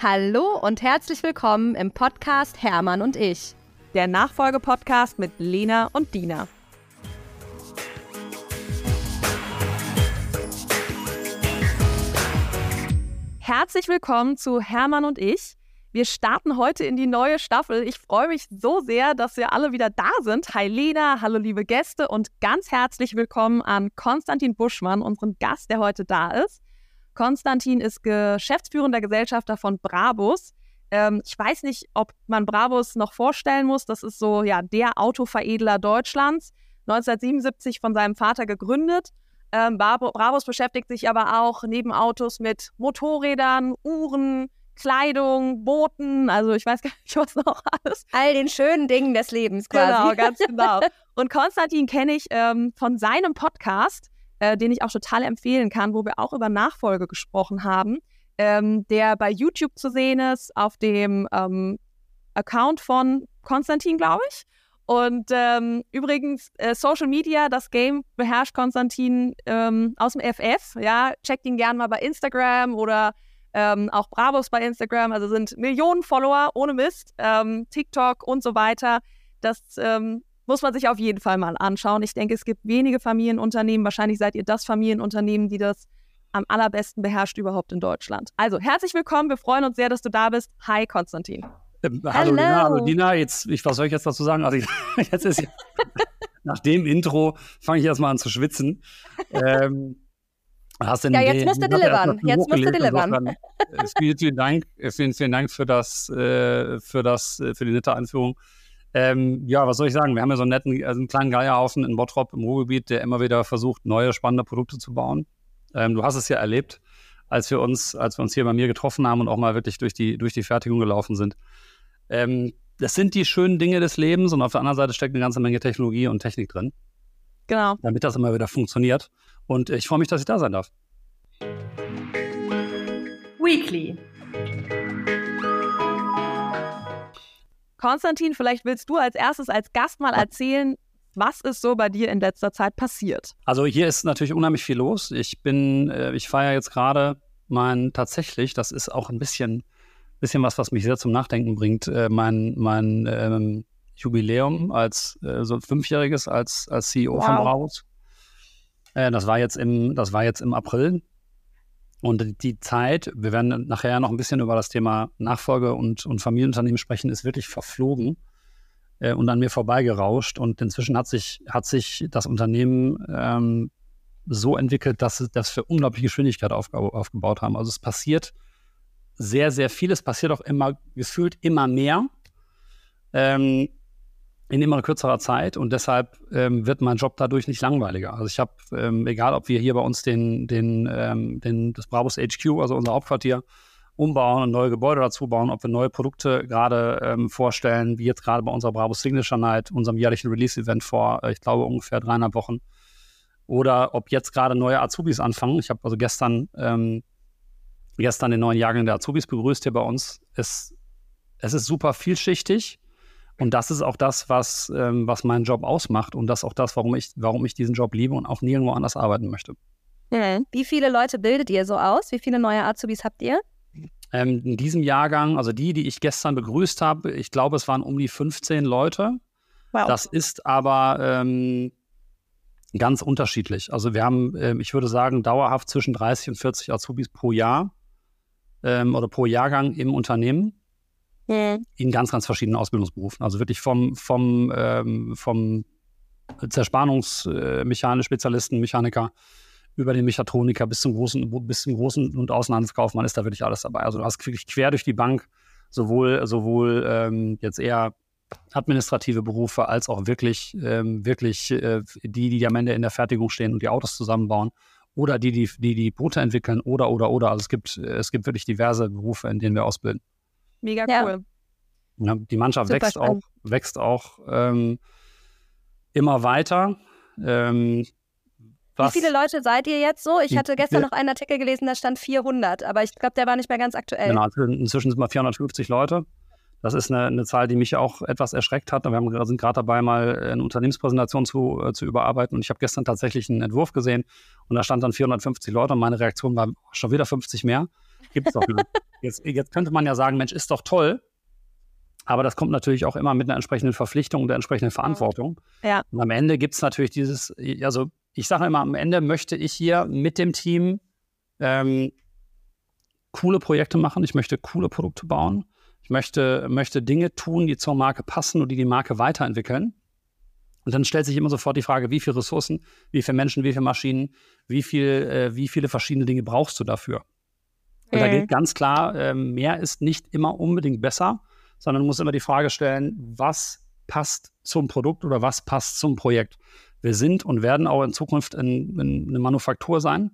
Hallo und herzlich willkommen im Podcast Hermann und ich. Der Nachfolgepodcast mit Lena und Dina. Herzlich willkommen zu Hermann und ich. Wir starten heute in die neue Staffel. Ich freue mich so sehr, dass wir alle wieder da sind. Hi Lena, hallo liebe Gäste und ganz herzlich willkommen an Konstantin Buschmann, unseren Gast, der heute da ist. Konstantin ist geschäftsführender Gesellschafter von Brabus. Ähm, ich weiß nicht, ob man Brabus noch vorstellen muss. Das ist so ja der Autoveredler Deutschlands. 1977 von seinem Vater gegründet. Ähm, Brabus beschäftigt sich aber auch neben Autos mit Motorrädern, Uhren, Kleidung, Booten, also ich weiß gar nicht, was noch alles. All den schönen Dingen des Lebens quasi. Genau, ganz genau. Und Konstantin kenne ich ähm, von seinem Podcast äh, den ich auch total empfehlen kann, wo wir auch über Nachfolge gesprochen haben, ähm, der bei YouTube zu sehen ist, auf dem ähm, Account von Konstantin, glaube ich. Und ähm, übrigens, äh, Social Media, das Game beherrscht Konstantin ähm, aus dem FF. Ja, checkt ihn gerne mal bei Instagram oder ähm, auch Bravos bei Instagram. Also sind Millionen Follower ohne Mist, ähm, TikTok und so weiter. Das ähm, muss man sich auf jeden Fall mal anschauen. Ich denke, es gibt wenige Familienunternehmen. Wahrscheinlich seid ihr das Familienunternehmen, die das am allerbesten beherrscht überhaupt in Deutschland. Also herzlich willkommen. Wir freuen uns sehr, dass du da bist. Hi, Konstantin. Ähm, hallo, Dina, hallo Dina. Jetzt, ich, was soll ich jetzt dazu sagen? Also jetzt ist nach dem Intro fange ich erstmal an zu schwitzen. Ähm, hast ja, jetzt musst du delivern. Jetzt musst du delivern. Äh, vielen, vielen Dank. Äh, vielen, vielen Dank für das, äh, für das, für die nette Anführung. Ähm, ja, was soll ich sagen? Wir haben ja so einen netten, also einen kleinen Geierhaufen in Bottrop im Ruhrgebiet, der immer wieder versucht, neue spannende Produkte zu bauen. Ähm, du hast es ja erlebt, als wir uns, als wir uns hier bei mir getroffen haben und auch mal wirklich durch die, durch die Fertigung gelaufen sind. Ähm, das sind die schönen Dinge des Lebens und auf der anderen Seite steckt eine ganze Menge Technologie und Technik drin. Genau. Damit das immer wieder funktioniert. Und ich freue mich, dass ich da sein darf. Weekly. Konstantin, vielleicht willst du als erstes als Gast mal erzählen, was ist so bei dir in letzter Zeit passiert? Also hier ist natürlich unheimlich viel los. Ich bin, äh, ich feiere jetzt gerade mein tatsächlich, das ist auch ein bisschen, bisschen was, was mich sehr zum Nachdenken bringt, äh, mein, mein ähm, Jubiläum als äh, so fünfjähriges als, als CEO wow. von. Äh, das war jetzt im, das war jetzt im April. Und die Zeit, wir werden nachher noch ein bisschen über das Thema Nachfolge und, und Familienunternehmen sprechen, ist wirklich verflogen äh, und an mir vorbeigerauscht. Und inzwischen hat sich, hat sich das Unternehmen ähm, so entwickelt, dass, dass wir unglaubliche Geschwindigkeit aufge aufgebaut haben. Also es passiert sehr, sehr viel. Es passiert auch immer, gefühlt immer mehr. Ähm, in immer kürzerer Zeit und deshalb ähm, wird mein Job dadurch nicht langweiliger. Also ich habe, ähm, egal ob wir hier bei uns den, den, ähm, den, das Brabus HQ, also unser Hauptquartier, umbauen und neue Gebäude dazu bauen, ob wir neue Produkte gerade ähm, vorstellen, wie jetzt gerade bei unserer Brabus Signature Night, unserem jährlichen Release-Event vor, äh, ich glaube, ungefähr dreieinhalb Wochen. Oder ob jetzt gerade neue Azubis anfangen. Ich habe also gestern, ähm, gestern den neuen Jahrgang der Azubis begrüßt hier bei uns. Es, es ist super vielschichtig und das ist auch das, was, ähm, was meinen Job ausmacht und das ist auch das, warum ich, warum ich diesen Job liebe und auch nirgendwo anders arbeiten möchte. Mhm. Wie viele Leute bildet ihr so aus? Wie viele neue Azubis habt ihr? Ähm, in diesem Jahrgang, also die, die ich gestern begrüßt habe, ich glaube, es waren um die 15 Leute. Wow. Das ist aber ähm, ganz unterschiedlich. Also wir haben, ähm, ich würde sagen, dauerhaft zwischen 30 und 40 Azubis pro Jahr ähm, oder pro Jahrgang im Unternehmen mhm. in ganz, ganz verschiedenen Ausbildungsberufen. Also wirklich vom, vom, ähm, vom Zerspannungsmechaniker, Spezialisten, Mechaniker über den Mechatroniker bis zum großen, bis zum großen und Außenhandelskaufmann ist da wirklich alles dabei. Also du hast wirklich quer durch die Bank sowohl, sowohl ähm, jetzt eher administrative Berufe als auch wirklich, ähm, wirklich äh, die, die am Ende in der Fertigung stehen und die Autos zusammenbauen oder die, die die, die Boote entwickeln oder, oder, oder. Also es gibt, es gibt wirklich diverse Berufe, in denen wir ausbilden. Mega cool. Ja, die Mannschaft wächst auch, wächst auch ähm, immer weiter. Ähm, Wie viele Leute seid ihr jetzt so? Ich hatte gestern noch einen Artikel gelesen, da stand 400, aber ich glaube, der war nicht mehr ganz aktuell. Genau, also inzwischen sind wir 450 Leute. Das ist eine, eine, Zahl, die mich auch etwas erschreckt hat. Wir haben, sind gerade dabei, mal eine Unternehmenspräsentation zu, äh, zu überarbeiten. Und ich habe gestern tatsächlich einen Entwurf gesehen und da stand dann 450 Leute und meine Reaktion war schon wieder 50 mehr. Gibt es doch nicht. Jetzt, jetzt könnte man ja sagen, Mensch, ist doch toll. Aber das kommt natürlich auch immer mit einer entsprechenden Verpflichtung und der entsprechenden Verantwortung. Ja. Und am Ende gibt es natürlich dieses, also ich sage immer, am Ende möchte ich hier mit dem Team ähm, coole Projekte machen. Ich möchte coole Produkte bauen. Ich möchte, möchte Dinge tun, die zur Marke passen und die die Marke weiterentwickeln. Und dann stellt sich immer sofort die Frage, wie viele Ressourcen, wie viele Menschen, wie viele Maschinen, wie, viel, äh, wie viele verschiedene Dinge brauchst du dafür? Und mhm. da gilt ganz klar, äh, mehr ist nicht immer unbedingt besser sondern muss immer die Frage stellen, was passt zum Produkt oder was passt zum Projekt. Wir sind und werden auch in Zukunft in, in eine Manufaktur sein,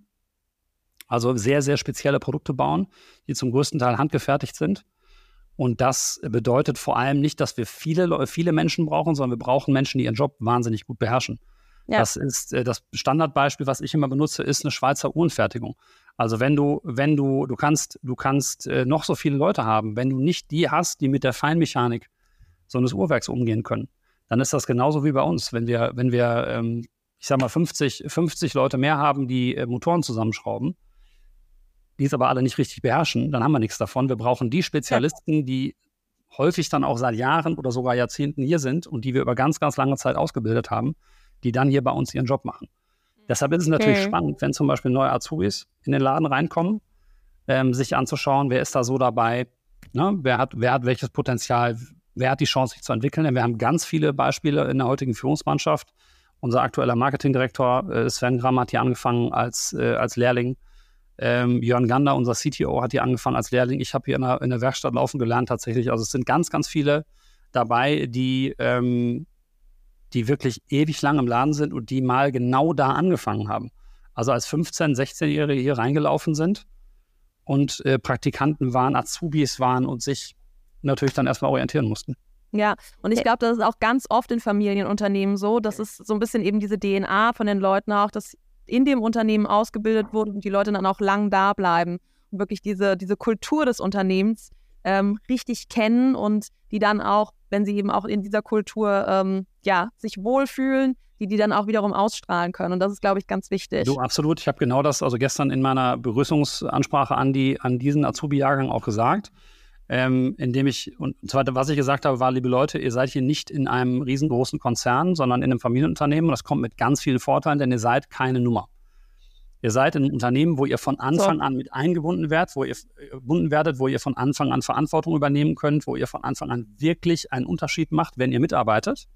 also sehr, sehr spezielle Produkte bauen, die zum größten Teil handgefertigt sind. Und das bedeutet vor allem nicht, dass wir viele, viele Menschen brauchen, sondern wir brauchen Menschen, die ihren Job wahnsinnig gut beherrschen. Ja. Das ist äh, das Standardbeispiel, was ich immer benutze, ist eine Schweizer Uhrenfertigung. Also wenn du, wenn du, du kannst, du kannst äh, noch so viele Leute haben, wenn du nicht die hast, die mit der Feinmechanik so eines Uhrwerks umgehen können, dann ist das genauso wie bei uns. Wenn wir, wenn wir, ähm, ich sag mal, 50, 50 Leute mehr haben, die äh, Motoren zusammenschrauben, die es aber alle nicht richtig beherrschen, dann haben wir nichts davon. Wir brauchen die Spezialisten, die häufig dann auch seit Jahren oder sogar Jahrzehnten hier sind und die wir über ganz, ganz lange Zeit ausgebildet haben, die dann hier bei uns ihren Job machen. Deshalb ist es natürlich okay. spannend, wenn zum Beispiel neue Azubis in den Laden reinkommen, ähm, sich anzuschauen, wer ist da so dabei, ne? wer, hat, wer hat welches Potenzial, wer hat die Chance, sich zu entwickeln. Denn wir haben ganz viele Beispiele in der heutigen Führungsmannschaft. Unser aktueller Marketingdirektor äh, Sven Gramm hat hier angefangen als, äh, als Lehrling. Ähm, Jörn Gander, unser CTO, hat hier angefangen als Lehrling. Ich habe hier in der, in der Werkstatt laufen gelernt tatsächlich. Also es sind ganz, ganz viele dabei, die ähm, die wirklich ewig lang im Laden sind und die mal genau da angefangen haben. Also als 15-, 16-Jährige hier reingelaufen sind und äh, Praktikanten waren, Azubis waren und sich natürlich dann erstmal orientieren mussten. Ja, und ich glaube, das ist auch ganz oft in Familienunternehmen so. Das ist so ein bisschen eben diese DNA von den Leuten auch, dass in dem Unternehmen ausgebildet wurde und die Leute dann auch lang da bleiben und wirklich diese, diese Kultur des Unternehmens ähm, richtig kennen und die dann auch, wenn sie eben auch in dieser Kultur ähm, ja, sich wohlfühlen, die die dann auch wiederum ausstrahlen können. Und das ist, glaube ich, ganz wichtig. Du, absolut. Ich habe genau das also gestern in meiner Begrüßungsansprache an, die, an diesen Azubi-Jahrgang auch gesagt. Ähm, indem ich, und zwar, was ich gesagt habe, war, liebe Leute, ihr seid hier nicht in einem riesengroßen Konzern, sondern in einem Familienunternehmen. Und das kommt mit ganz vielen Vorteilen, denn ihr seid keine Nummer. Ihr seid in einem Unternehmen, wo ihr von Anfang so. an mit eingebunden werdet, wo ihr gebunden werdet, wo ihr von Anfang an Verantwortung übernehmen könnt, wo ihr von Anfang an wirklich einen Unterschied macht, wenn ihr mitarbeitet.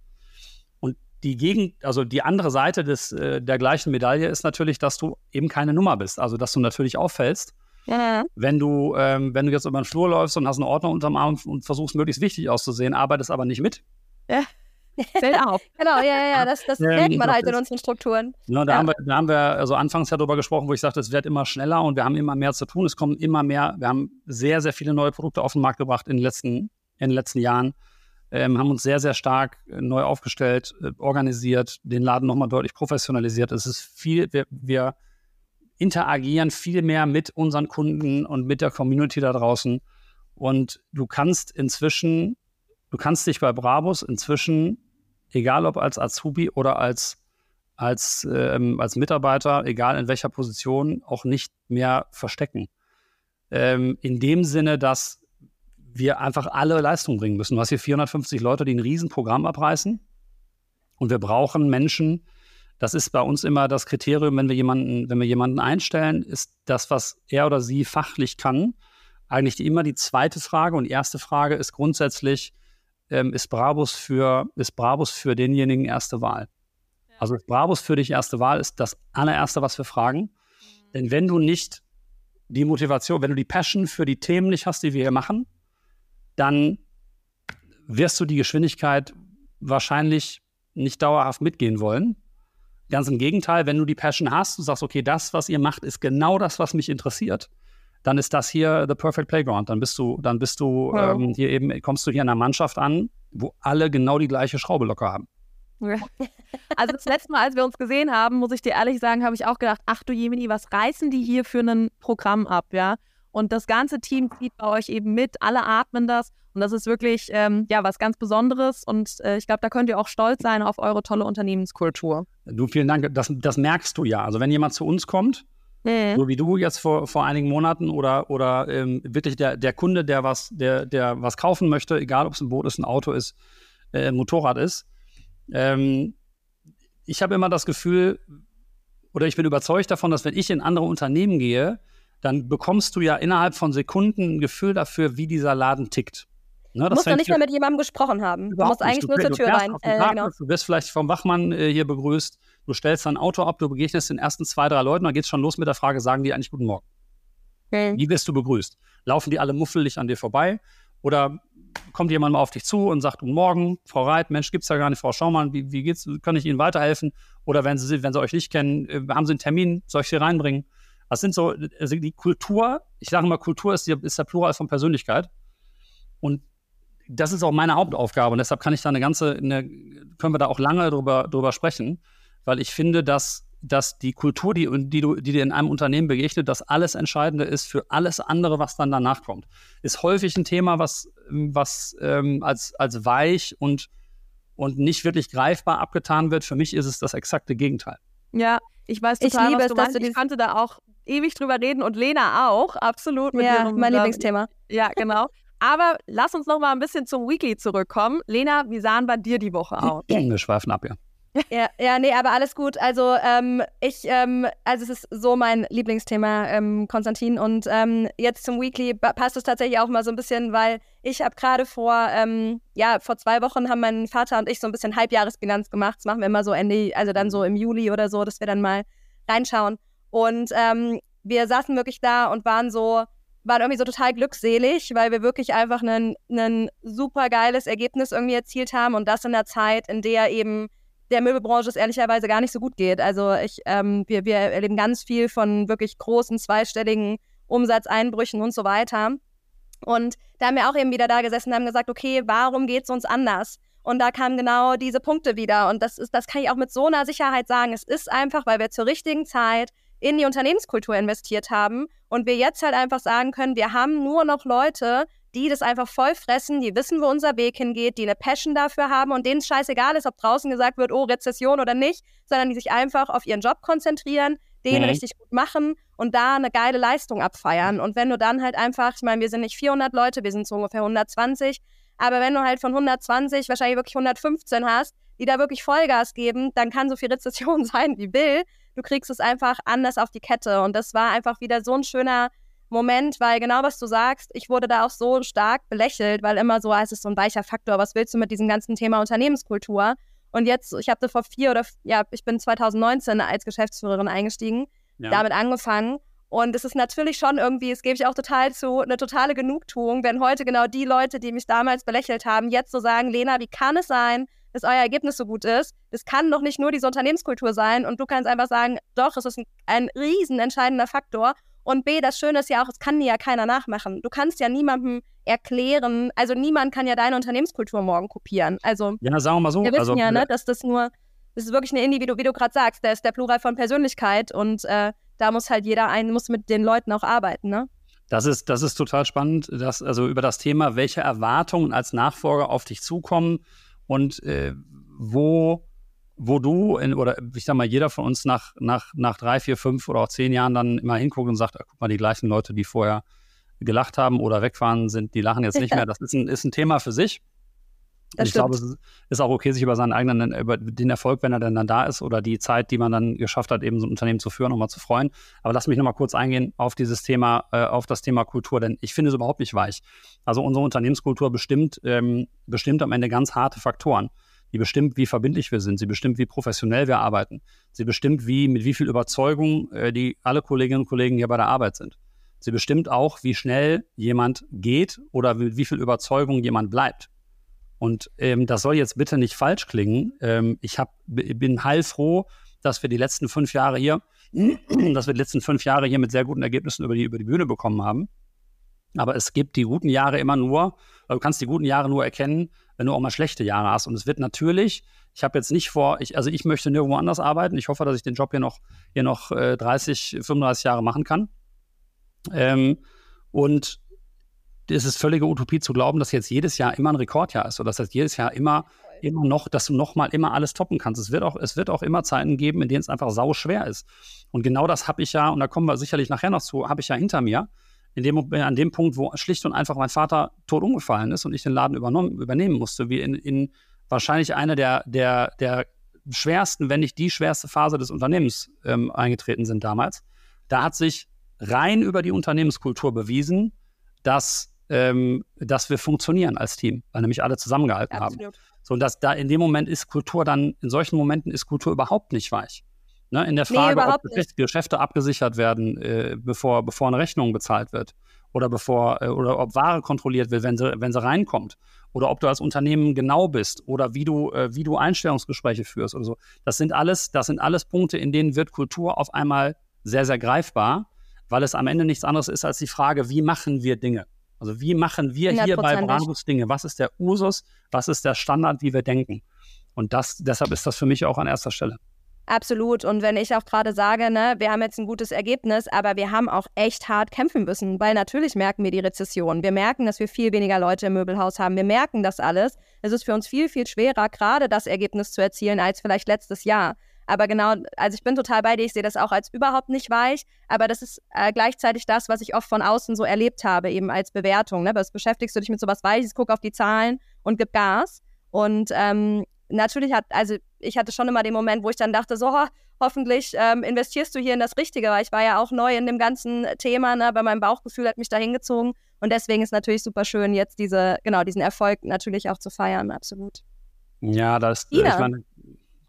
Die Gegen, also die andere Seite des, äh, der gleichen Medaille ist natürlich, dass du eben keine Nummer bist. Also dass du natürlich auffällst. Ja. Wenn du, ähm, wenn du jetzt über den Flur läufst und hast einen Ordner unterm Arm und versuchst möglichst wichtig auszusehen, arbeitest aber nicht mit. Ja. Fällt auf. genau, ja, ja, das, das ja, merkt man halt in unseren Strukturen. Ja, da, ja. Haben wir, da haben wir also anfangs ja darüber gesprochen, wo ich sagte, es wird immer schneller und wir haben immer mehr zu tun. Es kommen immer mehr, wir haben sehr, sehr viele neue Produkte auf den Markt gebracht in den letzten, in den letzten Jahren. Ähm, haben uns sehr, sehr stark äh, neu aufgestellt, äh, organisiert, den Laden nochmal deutlich professionalisiert. Es ist viel, wir, wir interagieren viel mehr mit unseren Kunden und mit der Community da draußen. Und du kannst inzwischen, du kannst dich bei Brabus inzwischen egal ob als Azubi oder als, als, ähm, als Mitarbeiter, egal in welcher Position, auch nicht mehr verstecken. Ähm, in dem Sinne, dass wir einfach alle Leistung bringen müssen. Du hast hier 450 Leute, die ein Riesenprogramm abreißen. Und wir brauchen Menschen, das ist bei uns immer das Kriterium, wenn wir jemanden, wenn wir jemanden einstellen, ist das, was er oder sie fachlich kann, eigentlich immer die zweite Frage. Und die erste Frage ist grundsätzlich, ähm, ist, Brabus für, ist Brabus für denjenigen erste Wahl. Ja. Also ist Brabus für dich erste Wahl ist das allererste, was wir fragen. Mhm. Denn wenn du nicht die Motivation, wenn du die Passion für die Themen nicht hast, die wir hier machen, dann wirst du die Geschwindigkeit wahrscheinlich nicht dauerhaft mitgehen wollen. Ganz im Gegenteil, wenn du die Passion hast, du sagst, okay, das, was ihr macht, ist genau das, was mich interessiert, dann ist das hier the perfect playground. Dann bist du, dann bist du ja. ähm, hier eben, kommst du hier in einer Mannschaft an, wo alle genau die gleiche Schraube locker haben. Also das letzte Mal, als wir uns gesehen haben, muss ich dir ehrlich sagen, habe ich auch gedacht, ach du Jemini, was reißen die hier für ein Programm ab, ja? Und das ganze Team zieht bei euch eben mit, alle atmen das. Und das ist wirklich ähm, ja was ganz Besonderes. Und äh, ich glaube, da könnt ihr auch stolz sein auf eure tolle Unternehmenskultur. Du, vielen Dank. Das, das merkst du ja. Also wenn jemand zu uns kommt, Mhm. So wie du jetzt vor, vor einigen Monaten oder, oder ähm, wirklich der, der Kunde, der was, der, der was kaufen möchte, egal ob es ein Boot ist, ein Auto ist, äh, ein Motorrad ist. Ähm, ich habe immer das Gefühl, oder ich bin überzeugt davon, dass wenn ich in andere Unternehmen gehe, dann bekommst du ja innerhalb von Sekunden ein Gefühl dafür, wie dieser Laden tickt. Ne, du musst doch nicht mehr mit jemandem gesprochen haben. Du musst eigentlich du, nur zur Tür rein. Äh, genau. Du wirst vielleicht vom Wachmann äh, hier begrüßt, du stellst dein Auto ab, du begegnest den ersten zwei, drei Leuten, dann geht es schon los mit der Frage, sagen die eigentlich Guten Morgen? Okay. Wie wirst du begrüßt? Laufen die alle muffelig an dir vorbei? Oder kommt jemand mal auf dich zu und sagt, Guten Morgen, Frau Reit, Mensch, gibt es ja gar nicht, Frau Schaumann, wie, wie geht's, kann ich Ihnen weiterhelfen? Oder wenn Sie, wenn Sie euch nicht kennen, äh, haben Sie einen Termin, soll ich Sie reinbringen? Das sind so, also die Kultur, ich sage mal, Kultur ist, die, ist der Plural von Persönlichkeit. Und das ist auch meine Hauptaufgabe und deshalb kann ich da eine ganze, eine, können wir da auch lange drüber, drüber sprechen, weil ich finde, dass, dass die Kultur, die, die, du, die dir in einem Unternehmen begegnet, das alles Entscheidende ist für alles andere, was dann danach kommt. Ist häufig ein Thema, was, was ähm, als, als weich und, und nicht wirklich greifbar abgetan wird. Für mich ist es das exakte Gegenteil. Ja, ich weiß total, ich liebe was du es, meinst. ich konnte da auch ewig drüber reden und Lena auch, absolut. Mit ja, ihrem, mein Lieblingsthema. Ja, genau. Aber lass uns noch mal ein bisschen zum Weekly zurückkommen. Lena, wie sahen bei dir die Woche aus? Wir schweifen ab, ja. Ja, ja, nee, aber alles gut. Also ähm, ich, ähm, also es ist so mein Lieblingsthema, ähm, Konstantin. Und ähm, jetzt zum Weekly passt es tatsächlich auch mal so ein bisschen, weil ich habe gerade vor, ähm, ja, vor zwei Wochen haben mein Vater und ich so ein bisschen Halbjahresbilanz gemacht. Das machen wir immer so Ende, also dann so im Juli oder so, dass wir dann mal reinschauen. Und ähm, wir saßen wirklich da und waren so, waren irgendwie so total glückselig, weil wir wirklich einfach ein super geiles Ergebnis irgendwie erzielt haben und das in der Zeit, in der eben der Möbelbranche es ehrlicherweise gar nicht so gut geht. Also ich, ähm, wir, wir erleben ganz viel von wirklich großen zweistelligen Umsatzeinbrüchen und so weiter. Und da haben wir auch eben wieder da gesessen und haben gesagt, okay, warum geht es uns anders? Und da kamen genau diese Punkte wieder. Und das ist, das kann ich auch mit so einer Sicherheit sagen. Es ist einfach, weil wir zur richtigen Zeit in die Unternehmenskultur investiert haben und wir jetzt halt einfach sagen können, wir haben nur noch Leute, die das einfach voll fressen, die wissen, wo unser Weg hingeht, die eine Passion dafür haben und denen es scheißegal ist, ob draußen gesagt wird, oh, Rezession oder nicht, sondern die sich einfach auf ihren Job konzentrieren, den mhm. richtig gut machen und da eine geile Leistung abfeiern. Und wenn du dann halt einfach, ich meine, wir sind nicht 400 Leute, wir sind so ungefähr 120, aber wenn du halt von 120 wahrscheinlich wirklich 115 hast, die da wirklich Vollgas geben, dann kann so viel Rezession sein, wie will. Du kriegst es einfach anders auf die Kette. Und das war einfach wieder so ein schöner Moment, weil genau was du sagst, ich wurde da auch so stark belächelt, weil immer so, ah, es ist so ein weicher Faktor, was willst du mit diesem ganzen Thema Unternehmenskultur? Und jetzt, ich habe vor vier oder, ja, ich bin 2019 als Geschäftsführerin eingestiegen, ja. damit angefangen. Und es ist natürlich schon irgendwie, es gebe ich auch total zu, eine totale Genugtuung, wenn heute genau die Leute, die mich damals belächelt haben, jetzt so sagen, Lena, wie kann es sein, dass euer Ergebnis so gut ist. Das kann doch nicht nur diese Unternehmenskultur sein. Und du kannst einfach sagen, doch, es ist ein, ein riesen entscheidender Faktor. Und B, das Schöne ist ja auch, es kann ja keiner nachmachen. Du kannst ja niemandem erklären, also niemand kann ja deine Unternehmenskultur morgen kopieren. Also, ja, sagen wir mal so. Wir wissen also, ja, ne, dass das nur, das ist wirklich eine Individu, wie du gerade sagst, der ist der Plural von Persönlichkeit und äh, da muss halt jeder ein, muss mit den Leuten auch arbeiten, ne? Das ist, das ist total spannend, dass, also über das Thema, welche Erwartungen als Nachfolger auf dich zukommen und äh, wo, wo du in, oder ich sag mal, jeder von uns nach, nach, nach drei, vier, fünf oder auch zehn Jahren dann immer hinguckt und sagt, ah, guck mal, die gleichen Leute, die vorher gelacht haben oder wegfahren sind, die lachen jetzt nicht mehr. Das ist ein, ist ein Thema für sich. Ich glaube, es ist auch okay, sich über seinen eigenen, über den Erfolg, wenn er denn dann da ist, oder die Zeit, die man dann geschafft hat, eben so ein Unternehmen zu führen, nochmal zu freuen. Aber lass mich nochmal kurz eingehen auf dieses Thema, äh, auf das Thema Kultur, denn ich finde es überhaupt nicht weich. Also unsere Unternehmenskultur bestimmt, ähm, bestimmt am Ende ganz harte Faktoren. Die bestimmt, wie verbindlich wir sind. Sie bestimmt, wie professionell wir arbeiten. Sie bestimmt, wie, mit wie viel Überzeugung äh, die alle Kolleginnen und Kollegen hier bei der Arbeit sind. Sie bestimmt auch, wie schnell jemand geht oder mit wie viel Überzeugung jemand bleibt. Und ähm, das soll jetzt bitte nicht falsch klingen. Ähm, ich hab, bin heilfroh, dass wir die letzten fünf Jahre hier, dass wir die letzten fünf Jahre hier mit sehr guten Ergebnissen über die, über die Bühne bekommen haben. Aber es gibt die guten Jahre immer nur, du kannst die guten Jahre nur erkennen, wenn du auch mal schlechte Jahre hast. Und es wird natürlich, ich habe jetzt nicht vor, ich, also ich möchte nirgendwo anders arbeiten. Ich hoffe, dass ich den Job hier noch, hier noch äh, 30, 35 Jahre machen kann. Ähm, und es ist völlige Utopie zu glauben, dass jetzt jedes Jahr immer ein Rekordjahr ist oder dass jetzt jedes Jahr immer immer noch, dass du nochmal immer alles toppen kannst. Es wird auch, es wird auch immer Zeiten geben, in denen es einfach sau schwer ist. Und genau das habe ich ja, und da kommen wir sicherlich nachher noch zu, habe ich ja hinter mir. In dem, an dem Punkt, wo schlicht und einfach mein Vater tot umgefallen ist und ich den Laden übernommen, übernehmen musste, wie in, in wahrscheinlich einer der, der, der schwersten, wenn nicht die schwerste Phase des Unternehmens ähm, eingetreten sind damals. Da hat sich rein über die Unternehmenskultur bewiesen, dass, ähm, dass wir funktionieren als Team, weil nämlich alle zusammengehalten Absolut. haben. So, und dass da in dem Moment ist Kultur dann, in solchen Momenten ist Kultur überhaupt nicht weich. Ne, in der Frage, nee, ob nicht. Geschäfte abgesichert werden, äh, bevor, bevor eine Rechnung bezahlt wird oder bevor äh, oder ob Ware kontrolliert wird, wenn sie, wenn sie reinkommt oder ob du als Unternehmen genau bist oder wie du, äh, wie du Einstellungsgespräche führst oder so. Das sind alles, das sind alles Punkte, in denen wird Kultur auf einmal sehr, sehr greifbar, weil es am Ende nichts anderes ist als die Frage, wie machen wir Dinge? Also wie machen wir hier bei Brandus Dinge? Was ist der Usus? Was ist der Standard, wie wir denken? Und das, deshalb ist das für mich auch an erster Stelle. Absolut. Und wenn ich auch gerade sage, ne, wir haben jetzt ein gutes Ergebnis, aber wir haben auch echt hart kämpfen müssen, weil natürlich merken wir die Rezession. Wir merken, dass wir viel weniger Leute im Möbelhaus haben. Wir merken das alles. Es ist für uns viel, viel schwerer, gerade das Ergebnis zu erzielen, als vielleicht letztes Jahr. Aber genau, also ich bin total bei dir, ich sehe das auch als überhaupt nicht weich, aber das ist äh, gleichzeitig das, was ich oft von außen so erlebt habe, eben als Bewertung. Ne? Was beschäftigst du dich mit sowas Weiches, guck auf die Zahlen und gib Gas. Und ähm, natürlich hat, also ich hatte schon immer den Moment, wo ich dann dachte, so, ho hoffentlich ähm, investierst du hier in das Richtige, weil ich war ja auch neu in dem ganzen Thema, ne? bei meinem Bauchgefühl hat mich da hingezogen. Und deswegen ist natürlich super schön, jetzt diese, genau, diesen Erfolg natürlich auch zu feiern, absolut. Ja, das, äh, ich meine,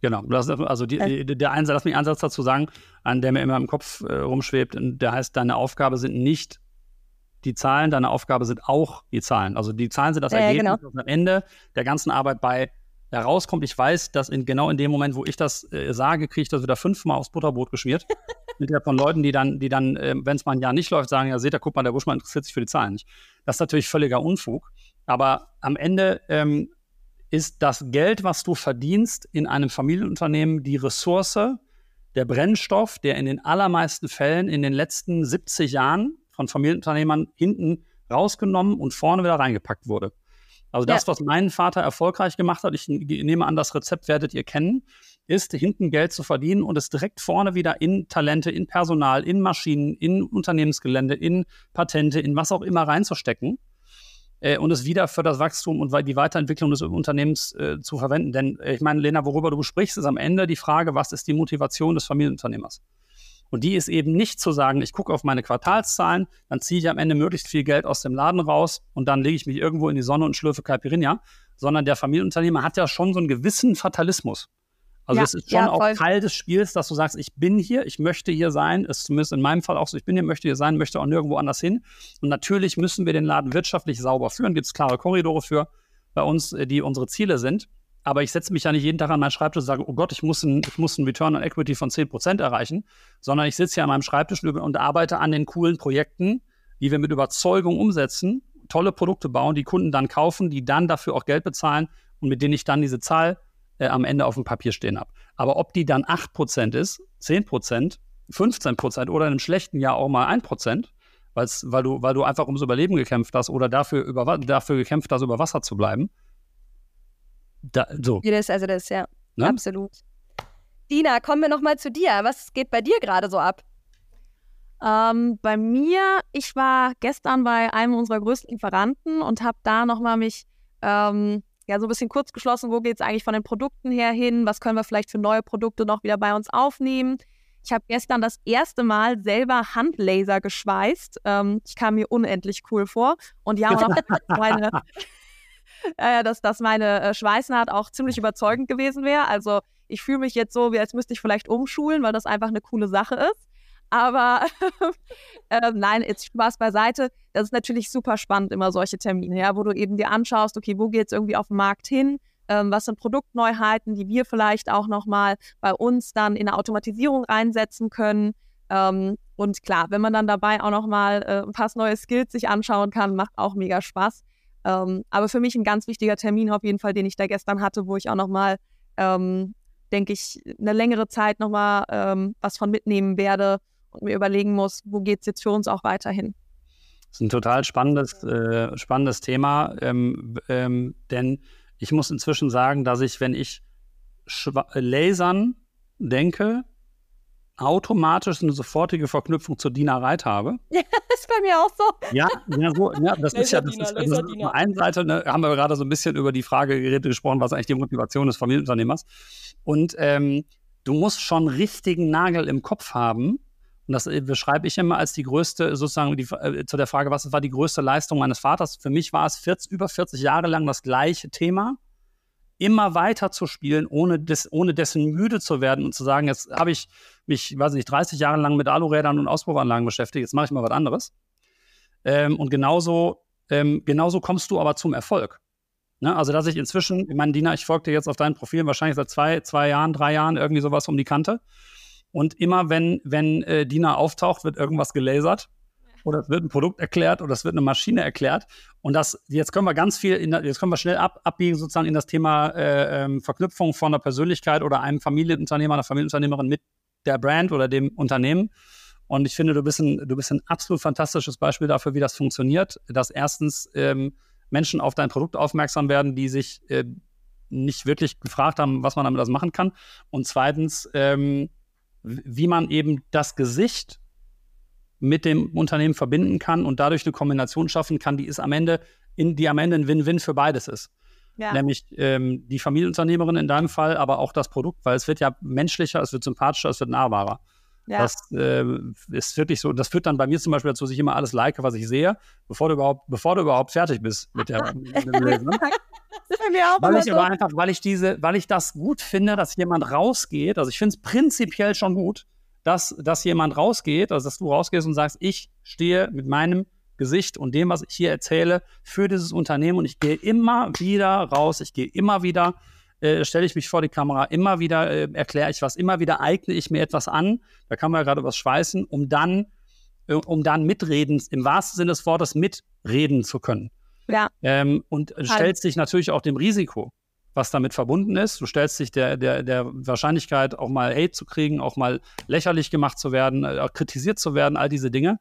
Genau, das, also die, äh. der Einsatz, lass mich einen Ansatz dazu sagen, an der mir immer im Kopf äh, rumschwebt, der heißt, deine Aufgabe sind nicht die Zahlen, deine Aufgabe sind auch die Zahlen. Also die Zahlen sind das äh, Ergebnis, genau. das am Ende der ganzen Arbeit bei herauskommt. Ich weiß, dass in, genau in dem Moment, wo ich das äh, sage, kriege ich das wieder fünfmal aufs Butterbrot geschmiert. Mit der von Leuten, die dann, die dann, äh, wenn es mal ein Jahr nicht läuft, sagen, ja, seht ihr, guck mal, der Buschmann interessiert sich für die Zahlen nicht. Das ist natürlich völliger Unfug. Aber am Ende ähm, ist das Geld, was du verdienst in einem Familienunternehmen, die Ressource, der Brennstoff, der in den allermeisten Fällen in den letzten 70 Jahren von Familienunternehmern hinten rausgenommen und vorne wieder reingepackt wurde. Also das, ja. was mein Vater erfolgreich gemacht hat, ich nehme an, das Rezept werdet ihr kennen, ist hinten Geld zu verdienen und es direkt vorne wieder in Talente, in Personal, in Maschinen, in Unternehmensgelände, in Patente, in was auch immer reinzustecken äh, und es wieder für das Wachstum und die Weiterentwicklung des Unternehmens äh, zu verwenden. Denn äh, ich meine, Lena, worüber du sprichst, ist am Ende die Frage, was ist die Motivation des Familienunternehmers? Und die ist eben nicht zu sagen, ich gucke auf meine Quartalszahlen, dann ziehe ich am Ende möglichst viel Geld aus dem Laden raus und dann lege ich mich irgendwo in die Sonne und schlürfe Caipirinha, sondern der Familienunternehmer hat ja schon so einen gewissen Fatalismus. Also es ist schon ja, auch Teil des Spiels, dass du sagst, ich bin hier, ich möchte hier sein. Ist zumindest in meinem Fall auch so, ich bin hier, möchte hier sein, möchte auch nirgendwo anders hin. Und natürlich müssen wir den Laden wirtschaftlich sauber führen. Gibt es klare Korridore für bei uns, äh, die unsere Ziele sind. Aber ich setze mich ja nicht jeden Tag an meinen Schreibtisch und sage, oh Gott, ich muss einen, ich muss einen Return on Equity von 10% erreichen, sondern ich sitze hier an meinem Schreibtisch und arbeite an den coolen Projekten, die wir mit Überzeugung umsetzen, tolle Produkte bauen, die Kunden dann kaufen, die dann dafür auch Geld bezahlen und mit denen ich dann diese Zahl äh, am Ende auf dem Papier stehen habe. Aber ob die dann 8% ist, 10%, 15% oder in einem schlechten Jahr auch mal 1%, weil du, weil du einfach ums Überleben gekämpft hast oder dafür, über, dafür gekämpft hast, über Wasser zu bleiben. Da, so. Jedes, also das, ja. Ne? Absolut. Dina, kommen wir nochmal zu dir. Was geht bei dir gerade so ab? Ähm, bei mir, ich war gestern bei einem unserer größten Lieferanten und habe da nochmal mich ähm, ja so ein bisschen kurz geschlossen, wo geht es eigentlich von den Produkten her hin, was können wir vielleicht für neue Produkte noch wieder bei uns aufnehmen. Ich habe gestern das erste Mal selber Handlaser geschweißt. Ähm, ich kam mir unendlich cool vor. Und ja, auch meine, äh, dass, dass meine äh, Schweißnaht auch ziemlich überzeugend gewesen wäre. Also ich fühle mich jetzt so, wie als müsste ich vielleicht umschulen, weil das einfach eine coole Sache ist. Aber äh, nein, jetzt Spaß beiseite. Das ist natürlich super spannend, immer solche Termine, ja, wo du eben dir anschaust, okay, wo geht es irgendwie auf dem Markt hin? Ähm, was sind Produktneuheiten, die wir vielleicht auch nochmal bei uns dann in der Automatisierung einsetzen können? Ähm, und klar, wenn man dann dabei auch nochmal äh, ein paar neue Skills sich anschauen kann, macht auch mega Spaß. Ähm, aber für mich ein ganz wichtiger Termin auf jeden Fall, den ich da gestern hatte, wo ich auch nochmal, ähm, denke ich, eine längere Zeit nochmal ähm, was von mitnehmen werde und mir überlegen muss, wo geht es jetzt für uns auch weiterhin. Das ist ein total spannendes, äh, spannendes Thema, ähm, ähm, denn Ich muss inzwischen sagen, dass ich, wenn ich Schwa Lasern denke, automatisch eine sofortige Verknüpfung zur Dienerei habe. Ja, ist bei mir auch so. Ja, ja, so, ja das ist ja das ist, das ist auf der einen Seite ne, haben wir gerade so ein bisschen über die Frage gesprochen, was eigentlich die Motivation des Familienunternehmers. Und ähm, du musst schon richtigen Nagel im Kopf haben. Und das äh, beschreibe ich immer als die größte, sozusagen die, äh, zu der Frage, was war die größte Leistung meines Vaters? Für mich war es 40, über 40 Jahre lang das gleiche Thema immer weiter zu spielen, ohne, des, ohne dessen müde zu werden und zu sagen, jetzt habe ich mich, weiß nicht, 30 Jahre lang mit Alurädern und Auspuffanlagen beschäftigt, jetzt mache ich mal was anderes. Ähm, und genauso, ähm, genauso kommst du aber zum Erfolg. Ne? Also, dass ich inzwischen, ich meine, Dina, ich folge dir jetzt auf deinen Profilen wahrscheinlich seit zwei, zwei Jahren, drei Jahren, irgendwie sowas um die Kante. Und immer, wenn, wenn äh, Dina auftaucht, wird irgendwas gelasert oder es wird ein Produkt erklärt oder es wird eine Maschine erklärt. Und das, jetzt können wir ganz viel, in, jetzt können wir schnell ab, abbiegen sozusagen in das Thema äh, ähm, Verknüpfung von einer Persönlichkeit oder einem Familienunternehmer, einer Familienunternehmerin mit der Brand oder dem Unternehmen. Und ich finde, du bist ein, du bist ein absolut fantastisches Beispiel dafür, wie das funktioniert, dass erstens ähm, Menschen auf dein Produkt aufmerksam werden, die sich äh, nicht wirklich gefragt haben, was man damit das machen kann. Und zweitens, ähm, wie man eben das Gesicht mit dem Unternehmen verbinden kann und dadurch eine Kombination schaffen kann, die ist am Ende, in, die am Ende ein Win-Win für beides ist. Ja. Nämlich ähm, die Familienunternehmerin in deinem Fall, aber auch das Produkt, weil es wird ja menschlicher, es wird sympathischer, es wird nahbarer. Ja. Das äh, ist wirklich so. Das führt dann bei mir zum Beispiel dazu, dass ich immer alles like, was ich sehe, bevor du überhaupt, bevor du überhaupt fertig bist mit der mit Lesen. weil ich so. einfach, weil ich diese, weil ich das gut finde, dass jemand rausgeht. Also ich finde es prinzipiell schon gut, dass, dass jemand rausgeht, also dass du rausgehst und sagst, ich stehe mit meinem Gesicht und dem, was ich hier erzähle, für dieses Unternehmen und ich gehe immer wieder raus, ich gehe immer wieder, äh, stelle ich mich vor die Kamera, immer wieder äh, erkläre ich was, immer wieder eigne ich mir etwas an, da kann man ja gerade was schweißen, um dann, äh, um dann mitreden, im wahrsten Sinne des Wortes mitreden zu können. Ja. Ähm, und halt. stellt sich natürlich auch dem Risiko was damit verbunden ist. Du stellst dich der, der, der Wahrscheinlichkeit, auch mal Hate zu kriegen, auch mal lächerlich gemacht zu werden, äh, kritisiert zu werden, all diese Dinge.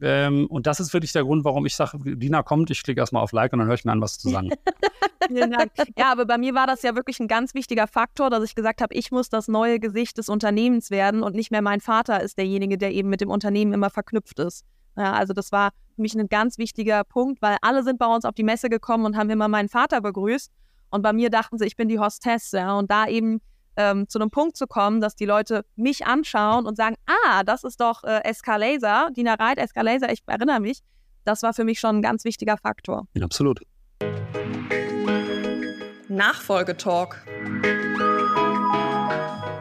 Ähm, und das ist wirklich der Grund, warum ich sage, Dina kommt, ich klicke erstmal auf Like und dann höre ich mir an, was zu sagen. Vielen Dank. Ja, aber bei mir war das ja wirklich ein ganz wichtiger Faktor, dass ich gesagt habe, ich muss das neue Gesicht des Unternehmens werden und nicht mehr mein Vater ist derjenige, der eben mit dem Unternehmen immer verknüpft ist. Ja, also das war für mich ein ganz wichtiger Punkt, weil alle sind bei uns auf die Messe gekommen und haben immer meinen Vater begrüßt. Und bei mir dachten sie, ich bin die Hostess. Ja? Und da eben ähm, zu einem Punkt zu kommen, dass die Leute mich anschauen und sagen, ah, das ist doch äh, Escalaser, Dina Reit, Escalaser, ich erinnere mich. Das war für mich schon ein ganz wichtiger Faktor. Ja, absolut. Nachfolgetalk.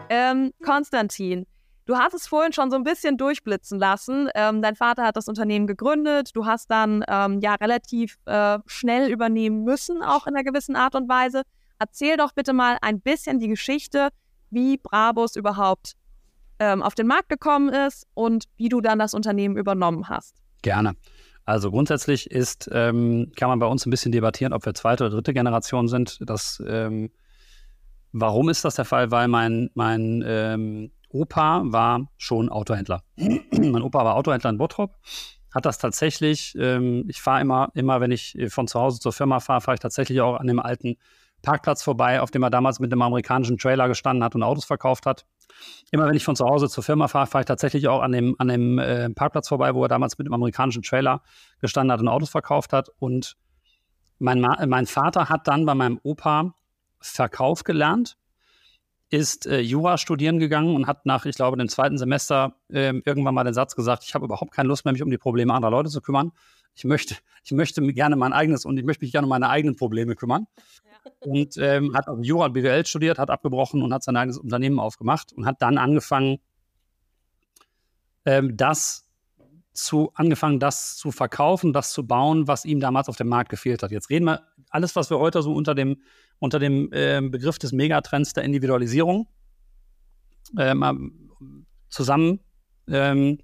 Ähm, Konstantin, Du hast es vorhin schon so ein bisschen durchblitzen lassen. Ähm, dein Vater hat das Unternehmen gegründet. Du hast dann ähm, ja relativ äh, schnell übernehmen müssen, auch in einer gewissen Art und Weise. Erzähl doch bitte mal ein bisschen die Geschichte, wie Brabus überhaupt ähm, auf den Markt gekommen ist und wie du dann das Unternehmen übernommen hast. Gerne. Also grundsätzlich ist, ähm, kann man bei uns ein bisschen debattieren, ob wir zweite oder dritte Generation sind. Das, ähm, warum ist das der Fall? Weil mein, mein ähm, Opa war schon Autohändler. mein Opa war Autohändler in Bottrop, hat das tatsächlich, ähm, ich fahre immer, immer, wenn ich von zu Hause zur Firma fahre, fahre ich tatsächlich auch an dem alten Parkplatz vorbei, auf dem er damals mit einem amerikanischen Trailer gestanden hat und Autos verkauft hat. Immer wenn ich von zu Hause zur Firma fahre, fahre ich tatsächlich auch an dem, an dem äh, Parkplatz vorbei, wo er damals mit einem amerikanischen Trailer gestanden hat und Autos verkauft hat. Und mein, mein Vater hat dann bei meinem Opa Verkauf gelernt ist äh, Jura studieren gegangen und hat nach, ich glaube, dem zweiten Semester äh, irgendwann mal den Satz gesagt, ich habe überhaupt keine Lust mehr, mich um die Probleme anderer Leute zu kümmern. Ich möchte, ich möchte gerne mein eigenes und ich möchte mich gerne um meine eigenen Probleme kümmern. Und ähm, hat also Jura und BWL studiert, hat abgebrochen und hat sein eigenes Unternehmen aufgemacht und hat dann angefangen, ähm, das zu, angefangen, das zu verkaufen, das zu bauen, was ihm damals auf dem Markt gefehlt hat. Jetzt reden wir alles, was wir heute so unter dem unter dem äh, Begriff des Megatrends der Individualisierung äh, zusammen, ähm,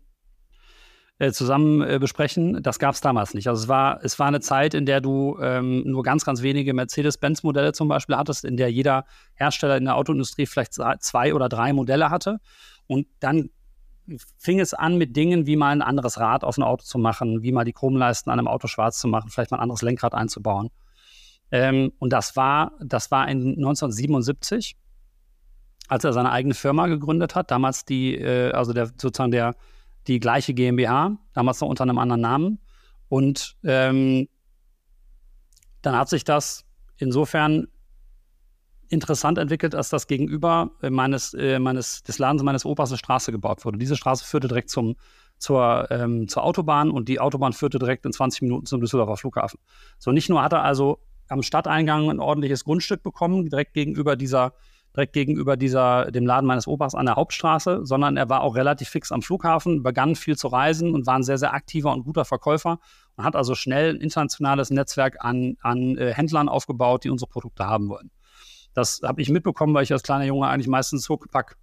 äh, zusammen äh, besprechen. Das gab es damals nicht. Also es war, es war eine Zeit, in der du ähm, nur ganz, ganz wenige Mercedes-Benz-Modelle zum Beispiel hattest, in der jeder Hersteller in der Autoindustrie vielleicht zwei oder drei Modelle hatte. Und dann fing es an mit Dingen, wie mal ein anderes Rad auf ein Auto zu machen, wie mal die Chromleisten an einem Auto schwarz zu machen, vielleicht mal ein anderes Lenkrad einzubauen. Ähm, und das war, das war in 1977, als er seine eigene Firma gegründet hat. Damals die, äh, also der, sozusagen der, die gleiche GmbH, damals noch unter einem anderen Namen. Und ähm, dann hat sich das insofern interessant entwickelt, als das gegenüber äh, meines, äh, meines, des Ladens meines Opas eine Straße gebaut wurde. Diese Straße führte direkt zum, zur, ähm, zur Autobahn und die Autobahn führte direkt in 20 Minuten zum Düsseldorfer Flughafen. So nicht nur hat er also am Stadteingang ein ordentliches Grundstück bekommen, direkt gegenüber dieser, direkt gegenüber dieser, dem Laden meines Opas an der Hauptstraße, sondern er war auch relativ fix am Flughafen, begann viel zu reisen und war ein sehr, sehr aktiver und guter Verkäufer und hat also schnell ein internationales Netzwerk an, an äh, Händlern aufgebaut, die unsere Produkte haben wollen. Das habe ich mitbekommen, weil ich als kleiner Junge eigentlich meistens Huckepack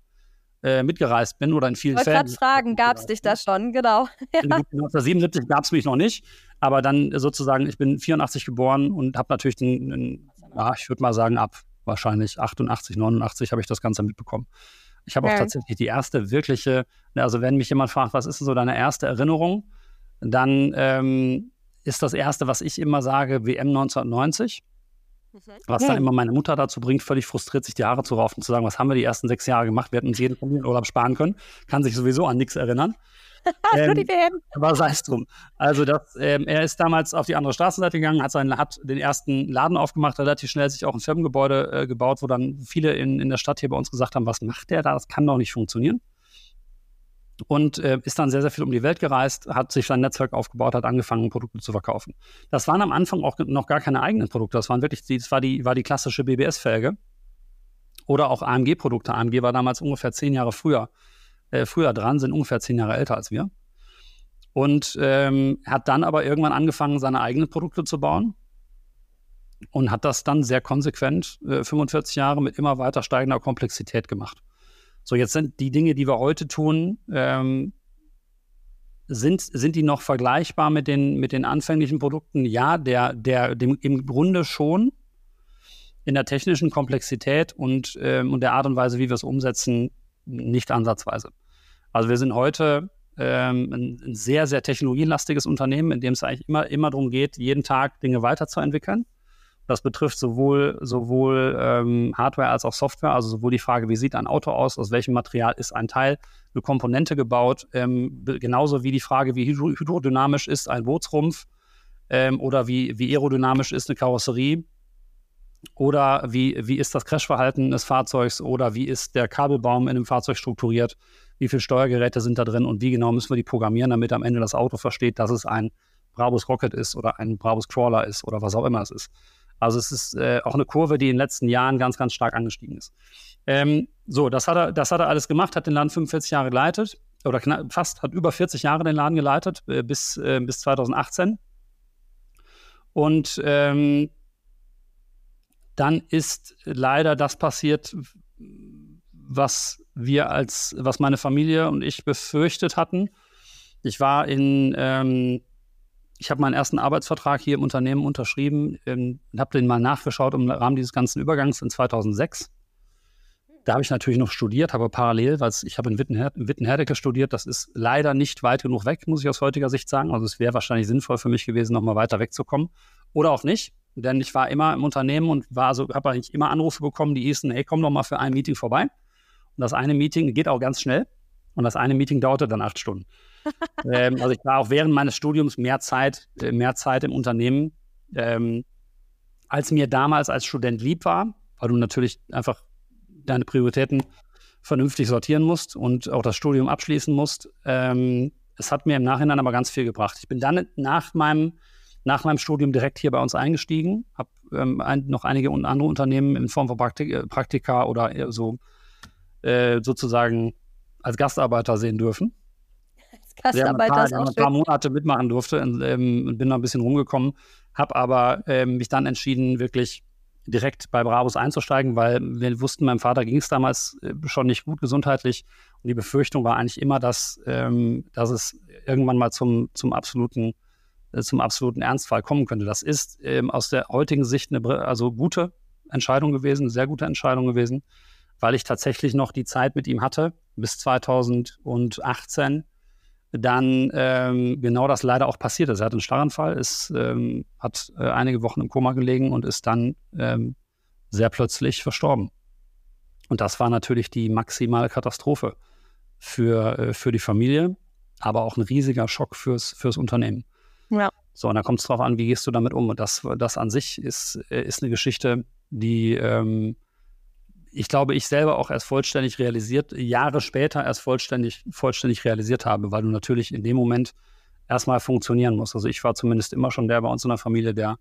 äh, mitgereist bin oder in vielen ich Fällen. Ich fragen, gab es dich da schon, genau. Ja. 1977 gab es mich noch nicht, aber dann sozusagen, ich bin 84 geboren und habe natürlich den, den ja, ich würde mal sagen, ab wahrscheinlich 88, 89 habe ich das Ganze mitbekommen. Ich habe okay. auch tatsächlich die erste wirkliche, also wenn mich jemand fragt, was ist denn so deine erste Erinnerung, dann ähm, ist das erste, was ich immer sage, WM 1990. Mhm. Was dann immer meine Mutter dazu bringt, völlig frustriert sich die Haare zu raufen und zu sagen, was haben wir die ersten sechs Jahre gemacht? Wir hätten uns jeden Familienurlaub sparen können. Kann sich sowieso an nichts erinnern. ähm, aber sei es drum. Also das, ähm, er ist damals auf die andere Straßenseite gegangen, hat, seinen, hat den ersten Laden aufgemacht, relativ schnell sich auch ein Firmengebäude äh, gebaut, wo dann viele in, in der Stadt hier bei uns gesagt haben, was macht der da? Das kann doch nicht funktionieren und äh, ist dann sehr, sehr viel um die Welt gereist, hat sich sein Netzwerk aufgebaut, hat angefangen, Produkte zu verkaufen. Das waren am Anfang auch noch gar keine eigenen Produkte, das waren wirklich, die, das war die, war die klassische BBS-Felge oder auch AMG-Produkte. AMG war damals ungefähr zehn Jahre früher, äh, früher dran, sind ungefähr zehn Jahre älter als wir. Und ähm, hat dann aber irgendwann angefangen, seine eigenen Produkte zu bauen und hat das dann sehr konsequent äh, 45 Jahre mit immer weiter steigender Komplexität gemacht. So, jetzt sind die Dinge, die wir heute tun, ähm, sind, sind die noch vergleichbar mit den, mit den anfänglichen Produkten? Ja, der, der, dem, im Grunde schon. In der technischen Komplexität und, ähm, und der Art und Weise, wie wir es umsetzen, nicht ansatzweise. Also wir sind heute ähm, ein, sehr, sehr technologielastiges Unternehmen, in dem es eigentlich immer, immer darum geht, jeden Tag Dinge weiterzuentwickeln. Das betrifft sowohl, sowohl ähm, Hardware als auch Software, also sowohl die Frage, wie sieht ein Auto aus, aus welchem Material ist ein Teil, eine Komponente gebaut, ähm, genauso wie die Frage, wie hydro hydrodynamisch ist ein Bootsrumpf ähm, oder wie, wie aerodynamisch ist eine Karosserie oder wie, wie ist das Crashverhalten des Fahrzeugs oder wie ist der Kabelbaum in einem Fahrzeug strukturiert, wie viele Steuergeräte sind da drin und wie genau müssen wir die programmieren, damit am Ende das Auto versteht, dass es ein Brabus Rocket ist oder ein Brabus Crawler ist oder was auch immer es ist. Also es ist äh, auch eine Kurve, die in den letzten Jahren ganz, ganz stark angestiegen ist. Ähm, so, das hat, er, das hat er alles gemacht, hat den Laden 45 Jahre geleitet oder knapp, fast, hat über 40 Jahre den Laden geleitet äh, bis, äh, bis 2018. Und ähm, dann ist leider das passiert, was wir als, was meine Familie und ich befürchtet hatten. Ich war in ähm, ich habe meinen ersten Arbeitsvertrag hier im Unternehmen unterschrieben ähm, und habe den mal nachgeschaut im Rahmen dieses ganzen Übergangs in 2006. Da habe ich natürlich noch studiert, habe parallel, weil ich habe in, Wittenher in Wittenherdecke studiert. Das ist leider nicht weit genug weg, muss ich aus heutiger Sicht sagen. Also es wäre wahrscheinlich sinnvoll für mich gewesen, noch mal weiter wegzukommen. Oder auch nicht, denn ich war immer im Unternehmen und war so, habe eigentlich immer Anrufe bekommen, die hießen, hey, komm doch mal für ein Meeting vorbei. Und das eine Meeting geht auch ganz schnell. Und das eine Meeting dauerte dann acht Stunden. ähm, also ich war auch während meines Studiums mehr Zeit, äh, mehr Zeit im Unternehmen, ähm, als mir damals als Student lieb war, weil du natürlich einfach deine Prioritäten vernünftig sortieren musst und auch das Studium abschließen musst. Ähm, es hat mir im Nachhinein aber ganz viel gebracht. Ich bin dann nach meinem, nach meinem Studium direkt hier bei uns eingestiegen, habe ähm, ein, noch einige andere Unternehmen in Form von Praktik äh, Praktika oder so äh, sozusagen als Gastarbeiter sehen dürfen. Gastarbeiter ja, ein paar, ein paar Monate mitmachen durfte und ähm, bin da ein bisschen rumgekommen, habe aber ähm, mich dann entschieden, wirklich direkt bei Brabus einzusteigen, weil wir wussten, meinem Vater ging es damals äh, schon nicht gut gesundheitlich und die Befürchtung war eigentlich immer, dass, ähm, dass es irgendwann mal zum, zum absoluten äh, zum absoluten Ernstfall kommen könnte. Das ist ähm, aus der heutigen Sicht eine also gute Entscheidung gewesen, eine sehr gute Entscheidung gewesen, weil ich tatsächlich noch die Zeit mit ihm hatte bis 2018 dann ähm, genau das leider auch passiert ist. Er hat einen Starranfall, ist, ähm, hat äh, einige Wochen im Koma gelegen und ist dann ähm, sehr plötzlich verstorben. Und das war natürlich die maximale Katastrophe für, äh, für die Familie, aber auch ein riesiger Schock fürs, fürs Unternehmen. Ja. So, und da kommt es darauf an, wie gehst du damit um? Und das, das an sich ist, äh, ist eine Geschichte, die ähm, ich glaube, ich selber auch erst vollständig realisiert, Jahre später erst vollständig, vollständig realisiert habe, weil du natürlich in dem Moment erstmal funktionieren musst. Also ich war zumindest immer schon der bei uns in der Familie, der,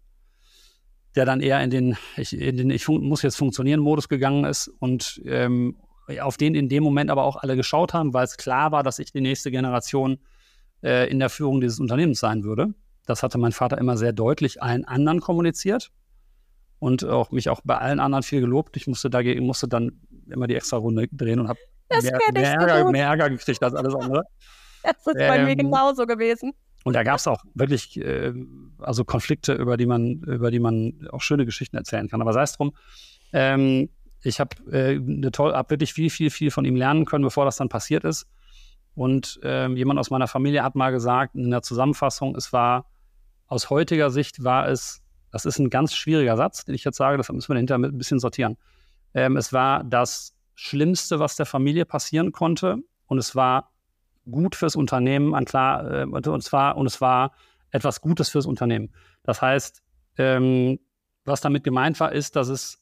der dann eher in den, ich, in den, ich muss jetzt funktionieren Modus gegangen ist und ähm, auf den in dem Moment aber auch alle geschaut haben, weil es klar war, dass ich die nächste Generation äh, in der Führung dieses Unternehmens sein würde. Das hatte mein Vater immer sehr deutlich allen anderen kommuniziert und auch mich auch bei allen anderen viel gelobt. Ich musste dagegen, musste dann immer die extra Runde drehen und habe mehr, mehr, Ärger, mehr Ärger gekriegt als alles andere. Das ist ähm, bei mir ähm, genauso gewesen. Und da gab es auch wirklich äh, also Konflikte, über die man, über die man auch schöne Geschichten erzählen kann. Aber sei es drum, ähm, ich habe äh, eine hab wirklich viel, viel, viel von ihm lernen können, bevor das dann passiert ist. Und ähm, jemand aus meiner Familie hat mal gesagt in der Zusammenfassung, es war aus heutiger Sicht war es das ist ein ganz schwieriger Satz, den ich jetzt sage, das müssen wir dahinter ein bisschen sortieren. Ähm, es war das Schlimmste, was der Familie passieren konnte und es war gut fürs Unternehmen, ein klar, äh, und, zwar, und es war etwas Gutes fürs Unternehmen. Das heißt, ähm, was damit gemeint war, ist, dass es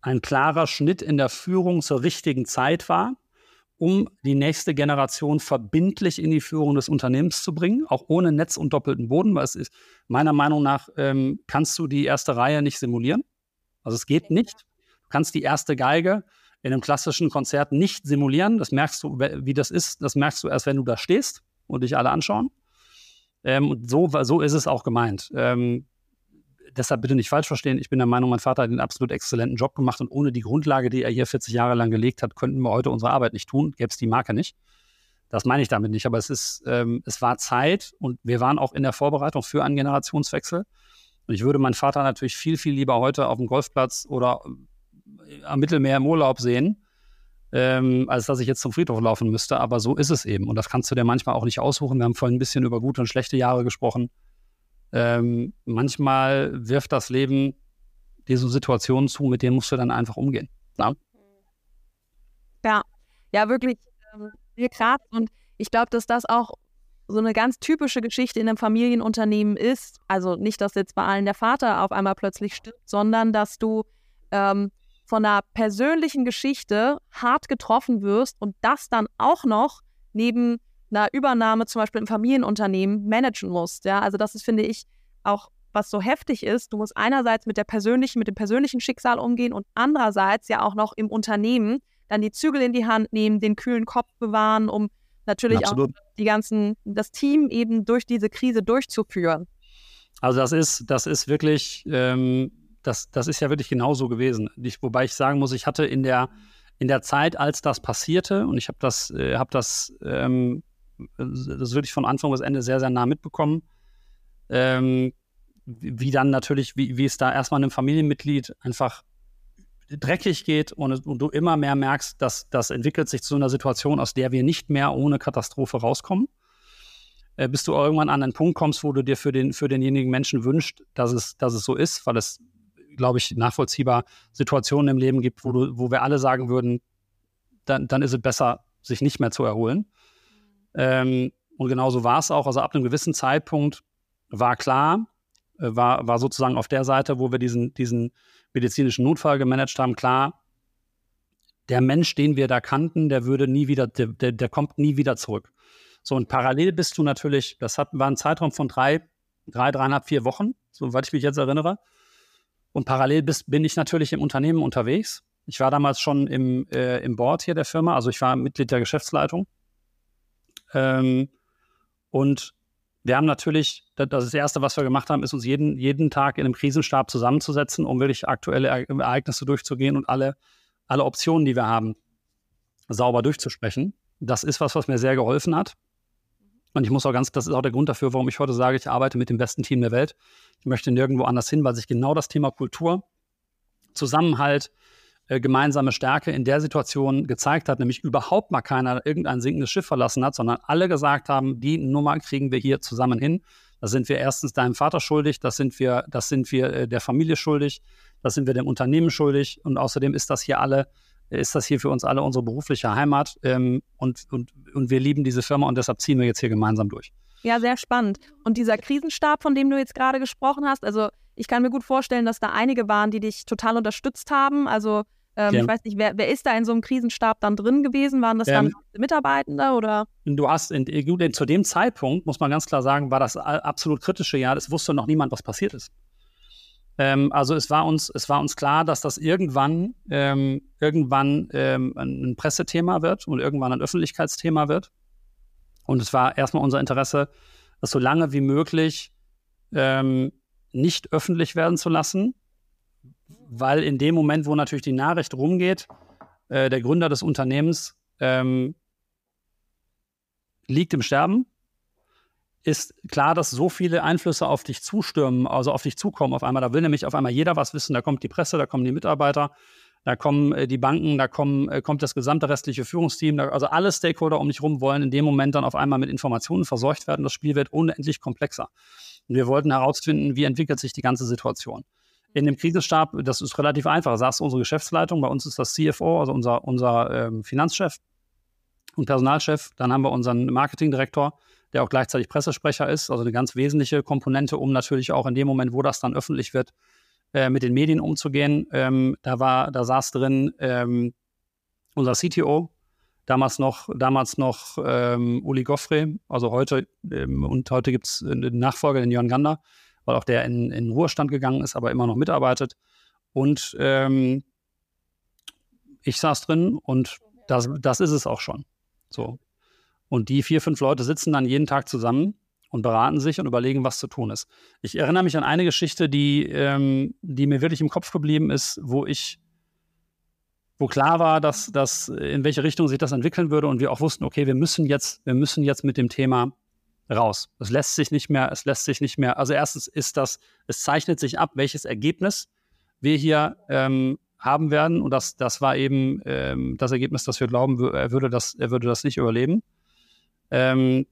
ein klarer Schnitt in der Führung zur richtigen Zeit war um die nächste Generation verbindlich in die Führung des Unternehmens zu bringen, auch ohne Netz und doppelten Boden, weil es ist, meiner Meinung nach ähm, kannst du die erste Reihe nicht simulieren. Also es geht nicht. Du kannst die erste Geige in einem klassischen Konzert nicht simulieren. Das merkst du, wie das ist, das merkst du erst, wenn du da stehst und dich alle anschauen. Ähm, und so, so ist es auch gemeint. Ähm, deshalb bitte nicht falsch verstehen. Ich bin der Meinung, mein Vater hat einen absolut exzellenten Job gemacht und ohne die Grundlage, die er hier 40 Jahre lang gelegt hat, könnten wir heute unsere Arbeit nicht tun, gäbe es die Marke nicht. Das meine ich damit nicht, aber es ist, ähm, es war Zeit und wir waren auch in der Vorbereitung für einen Generationswechsel. Und ich würde meinen Vater natürlich viel, viel lieber heute auf dem Golfplatz oder äh, am Mittelmeer im Urlaub sehen, ähm, als dass ich jetzt zum Friedhof laufen müsste. Aber so ist es eben. Und das kannst du dir manchmal auch nicht aussuchen. Wir haben vorhin ein bisschen über gute und schlechte Jahre gesprochen ähm, manchmal wirft das Leben dir so Situationen zu, mit denen musst du dann einfach umgehen. Ja, ja, ja wirklich ähm, krass. Und ich glaube, dass das auch so eine ganz typische Geschichte in einem Familienunternehmen ist. Also nicht, dass jetzt bei allen der Vater auf einmal plötzlich stirbt, sondern dass du ähm, von einer persönlichen Geschichte hart getroffen wirst und das dann auch noch neben einer Übernahme zum Beispiel im Familienunternehmen managen musst. Ja, also das ist, finde ich, auch was so heftig ist. Du musst einerseits mit der persönlichen, mit dem persönlichen Schicksal umgehen und andererseits ja auch noch im Unternehmen dann die Zügel in die Hand nehmen, den kühlen Kopf bewahren, um natürlich Absolut. auch die ganzen, das Team eben durch diese Krise durchzuführen. Also das ist, das ist wirklich, ähm, das, das ist ja wirklich genauso gewesen. Ich, wobei ich sagen muss, ich hatte in der, in der Zeit, als das passierte, und ich habe das, äh, hab das ähm, das wirklich von Anfang bis Ende sehr, sehr nah mitbekommen. Ähm, wie dann natürlich, wie, wie es da erstmal einem Familienmitglied einfach dreckig geht und, und, du immer mehr merkst, dass das entwickelt sich zu einer Situation, aus der wir nicht mehr ohne Katastrophe rauskommen. Äh, bis du irgendwann an einen Punkt kommst, wo du dir für, den, für denjenigen Menschen wünschst, dass es, dass es so ist, weil es, glaube ich, nachvollziehbar Situationen im Leben gibt, wo, du, wo wir alle sagen würden, dann, dann ist es besser, sich nicht mehr zu erholen. Ähm, und genauso war es auch. Also ab einem gewissen Zeitpunkt war klar, äh, war, war sozusagen auf der Seite, wo wir diesen, diesen medizinischen Notfall gemanagt haben, klar, der Mensch, den wir da kannten, der würde nie wieder, der, der, der kommt nie wieder zurück. So, und parallel bist du natürlich, das hat, war ein Zeitraum von drei, drei, dreieinhalb, vier Wochen, soweit ich mich jetzt erinnere. Und parallel bist, bin ich natürlich im Unternehmen unterwegs. Ich war damals schon im, äh, im Board hier der Firma, also ich war Mitglied der Geschäftsleitung. Ähm, und wir haben natürlich, das, das Erste, was wir gemacht haben, ist uns jeden, jeden Tag in einem Krisenstab zusammenzusetzen, um wirklich aktuelle Ereignisse durchzugehen und alle, alle Optionen, die wir haben, sauber durchzusprechen. Das ist was, was mir sehr geholfen hat. Und ich muss auch ganz, das ist auch der Grund dafür, warum ich heute sage, ich arbeite mit dem besten Team der Welt. Ich möchte nirgendwo anders hin, weil sich genau das Thema Kultur, Zusammenhalt, äh, gemeinsame Stärke in der Situation gezeigt hat, nämlich überhaupt mal keiner irgendein sinkendes Schiff verlassen hat, sondern alle gesagt haben, die Nummer kriegen wir hier zusammen hin. Da sind wir erstens deinem Vater schuldig, das sind wir, das sind wir äh, der Familie schuldig, das sind wir dem Unternehmen schuldig und außerdem ist das hier alle, ist das hier für uns alle unsere berufliche Heimat ähm, und, und, und wir lieben diese Firma und deshalb ziehen wir jetzt hier gemeinsam durch. Ja, sehr spannend. Und dieser Krisenstab, von dem du jetzt gerade gesprochen hast, also ich kann mir gut vorstellen, dass da einige waren, die dich total unterstützt haben. Also ähm, ja. ich weiß nicht, wer, wer, ist da in so einem Krisenstab dann drin gewesen? Waren das ähm, dann Mitarbeitende oder? Du hast in, in, zu dem Zeitpunkt, muss man ganz klar sagen, war das absolut kritische Jahr. Es wusste noch niemand, was passiert ist. Ähm, also es war uns, es war uns klar, dass das irgendwann, ähm, irgendwann ähm, ein Pressethema wird und irgendwann ein Öffentlichkeitsthema wird. Und es war erstmal unser Interesse, das so lange wie möglich ähm, nicht öffentlich werden zu lassen, weil in dem Moment, wo natürlich die Nachricht rumgeht, äh, der Gründer des Unternehmens ähm, liegt im Sterben, ist klar, dass so viele Einflüsse auf dich zustürmen, also auf dich zukommen auf einmal. Da will nämlich auf einmal jeder was wissen. Da kommt die Presse, da kommen die Mitarbeiter, da kommen äh, die Banken, da kommen, äh, kommt das gesamte restliche Führungsteam, da, also alle Stakeholder um dich rum wollen in dem Moment dann auf einmal mit Informationen versorgt werden. Das Spiel wird unendlich komplexer. Und wir wollten herausfinden, wie entwickelt sich die ganze Situation in dem Krisenstab, das ist relativ einfach. Sagst unsere Geschäftsleitung, bei uns ist das CFO, also unser, unser ähm, Finanzchef und Personalchef. Dann haben wir unseren Marketingdirektor, der auch gleichzeitig Pressesprecher ist, also eine ganz wesentliche Komponente, um natürlich auch in dem Moment, wo das dann öffentlich wird, äh, mit den Medien umzugehen. Ähm, da war, da saß drin ähm, unser CTO, damals noch, damals noch ähm, Uli Goffre, also heute, ähm, und heute gibt es einen Nachfolger, den Jörn Gander weil auch der in, in Ruhestand gegangen ist, aber immer noch mitarbeitet. Und ähm, ich saß drin und das, das ist es auch schon. So. Und die vier, fünf Leute sitzen dann jeden Tag zusammen und beraten sich und überlegen, was zu tun ist. Ich erinnere mich an eine Geschichte, die, ähm, die mir wirklich im Kopf geblieben ist, wo ich, wo klar war, dass, dass in welche Richtung sich das entwickeln würde und wir auch wussten, okay, wir müssen jetzt, wir müssen jetzt mit dem Thema raus. Es lässt sich nicht mehr, es lässt sich nicht mehr, also erstens ist das, es zeichnet sich ab, welches Ergebnis wir hier ähm, haben werden. Und das, das war eben ähm, das Ergebnis, dass wir glauben, er würde das, er würde das nicht überleben. Ähm,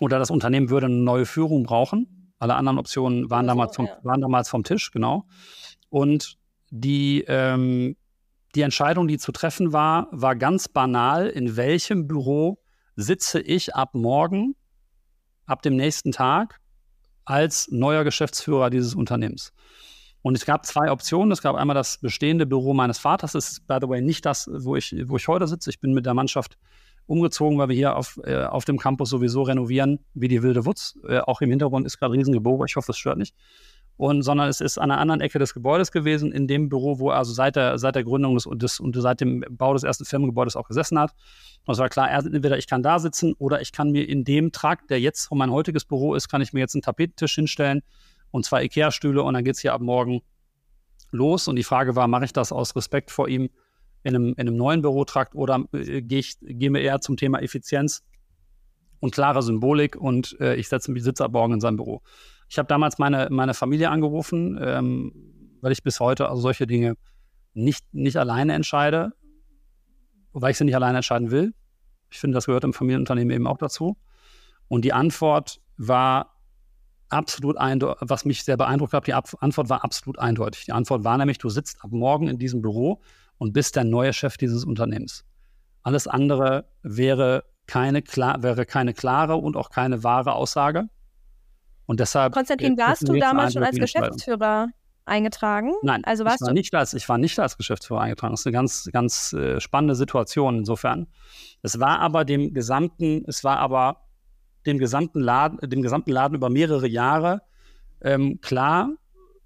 oder das Unternehmen würde eine neue Führung brauchen. Alle anderen Optionen waren, also, damals, vom, ja. waren damals vom Tisch, genau. Und die, ähm, die Entscheidung, die zu treffen war, war ganz banal, in welchem Büro sitze ich ab morgen ab dem nächsten Tag als neuer Geschäftsführer dieses Unternehmens. Und es gab zwei Optionen. Es gab einmal das bestehende Büro meines Vaters. Das ist, by the way, nicht das, wo ich, wo ich heute sitze. Ich bin mit der Mannschaft umgezogen, weil wir hier auf, äh, auf dem Campus sowieso renovieren, wie die wilde Wutz. Äh, auch im Hintergrund ist gerade Riesengeboge. Ich hoffe, es stört nicht. Und, sondern es ist an einer anderen Ecke des Gebäudes gewesen, in dem Büro, wo er also seit der, seit der Gründung des, des und seit dem Bau des ersten Firmengebäudes auch gesessen hat. Und es war klar, entweder ich kann da sitzen oder ich kann mir in dem Trakt, der jetzt mein heutiges Büro ist, kann ich mir jetzt einen Tapetentisch hinstellen und zwei Ikea-Stühle und dann geht es hier ab morgen los. Und die Frage war, mache ich das aus Respekt vor ihm in einem, in einem neuen Bürotrakt oder äh, gehe ich gehe mir eher zum Thema Effizienz und klare Symbolik und äh, ich setze, sitze ab morgen in seinem Büro. Ich habe damals meine, meine Familie angerufen, ähm, weil ich bis heute also solche Dinge nicht, nicht alleine entscheide, wobei ich sie nicht alleine entscheiden will. Ich finde, das gehört im Familienunternehmen eben auch dazu. Und die Antwort war absolut eindeutig, was mich sehr beeindruckt hat, die Antwort war absolut eindeutig. Die Antwort war nämlich, du sitzt ab morgen in diesem Büro und bist der neue Chef dieses Unternehmens. Alles andere wäre keine, klar, wäre keine klare und auch keine wahre Aussage. Und deshalb. Konstantin, warst du damals schon als Geschäftsführer eingetragen? Nein, also warst ich, war du? Nicht als, ich war nicht als Geschäftsführer eingetragen. Das ist eine ganz, ganz äh, spannende Situation insofern. Es war aber dem gesamten, es war aber dem gesamten Laden, dem gesamten Laden über mehrere Jahre ähm, klar,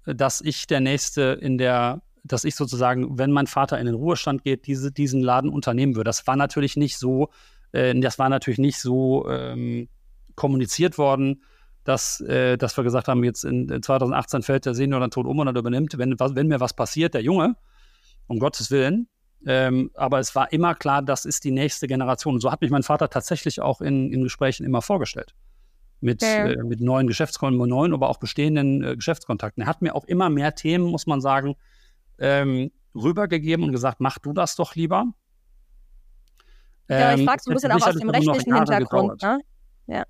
dass ich der Nächste in der, dass ich sozusagen, wenn mein Vater in den Ruhestand geht, diese, diesen Laden unternehmen würde. Das war natürlich nicht so, äh, das war natürlich nicht so ähm, kommuniziert worden dass, äh, dass wir gesagt haben, jetzt in, in 2018 fällt der Senior dann tot um und dann übernimmt, wenn, wenn mir was passiert, der Junge, um Gottes Willen. Ähm, aber es war immer klar, das ist die nächste Generation. Und so hat mich mein Vater tatsächlich auch in, in Gesprächen immer vorgestellt. Mit, ja. äh, mit neuen Geschäftskontakten, neuen, aber auch bestehenden äh, Geschäftskontakten. Er hat mir auch immer mehr Themen, muss man sagen, ähm, rübergegeben und gesagt, mach du das doch lieber. Ja, ich ähm, frage so ein bisschen auch aus dem rechtlichen Hintergrund. Ne? Ja.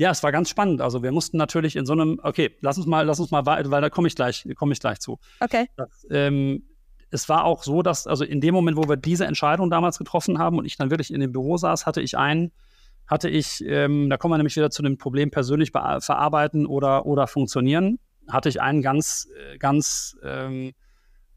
Ja, es war ganz spannend. Also wir mussten natürlich in so einem, okay, lass uns mal, lass uns mal weiter, weil da komme ich gleich, komme ich gleich zu. Okay. Das, ähm, es war auch so, dass, also in dem Moment, wo wir diese Entscheidung damals getroffen haben und ich dann wirklich in dem Büro saß, hatte ich einen, hatte ich, ähm, da kommen wir nämlich wieder zu dem Problem persönlich verarbeiten oder, oder funktionieren, hatte ich ein ganz, äh, ganz ähm,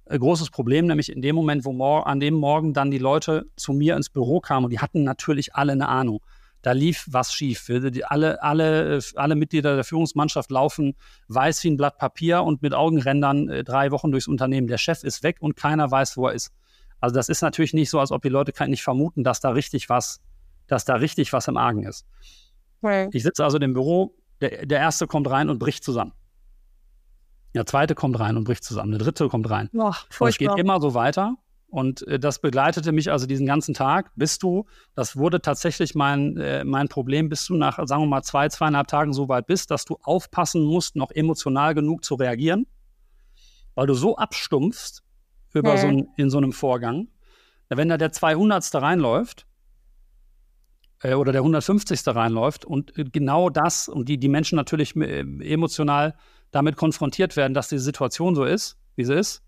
großes Problem, nämlich in dem Moment, wo an dem Morgen dann die Leute zu mir ins Büro kamen und die hatten natürlich alle eine Ahnung da lief was schief. Alle, alle, alle Mitglieder der Führungsmannschaft laufen weiß wie ein Blatt Papier und mit Augenrändern äh, drei Wochen durchs Unternehmen. Der Chef ist weg und keiner weiß, wo er ist. Also das ist natürlich nicht so, als ob die Leute nicht vermuten, dass da richtig was, dass da richtig was im Argen ist. Okay. Ich sitze also im Büro, der, der erste kommt rein und bricht zusammen. Der zweite kommt rein und bricht zusammen. Der dritte kommt rein. Boah, und es geht immer so weiter. Und äh, das begleitete mich also diesen ganzen Tag, bis du, das wurde tatsächlich mein, äh, mein Problem, bis du nach, sagen wir mal, zwei, zweieinhalb Tagen so weit bist, dass du aufpassen musst, noch emotional genug zu reagieren, weil du so abstumpfst über ja. so ein, in so einem Vorgang. Wenn da der 200. reinläuft, äh, oder der 150. reinläuft und äh, genau das und die, die Menschen natürlich äh, emotional damit konfrontiert werden, dass die Situation so ist, wie sie ist,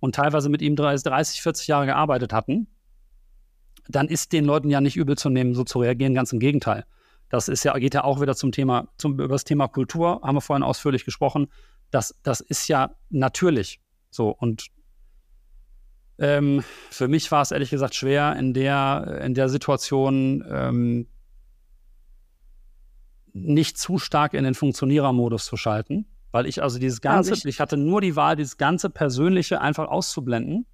und teilweise mit ihm 30, 40 Jahre gearbeitet hatten, dann ist den Leuten ja nicht übel zu nehmen, so zu reagieren. Ganz im Gegenteil. Das ist ja, geht ja auch wieder zum Thema, zum, über das Thema Kultur, haben wir vorhin ausführlich gesprochen. Das, das ist ja natürlich so. Und ähm, für mich war es ehrlich gesagt schwer, in der, in der Situation ähm, nicht zu stark in den Funktionierermodus zu schalten weil ich also dieses ganze, ich. ich hatte nur die Wahl, dieses ganze Persönliche einfach auszublenden.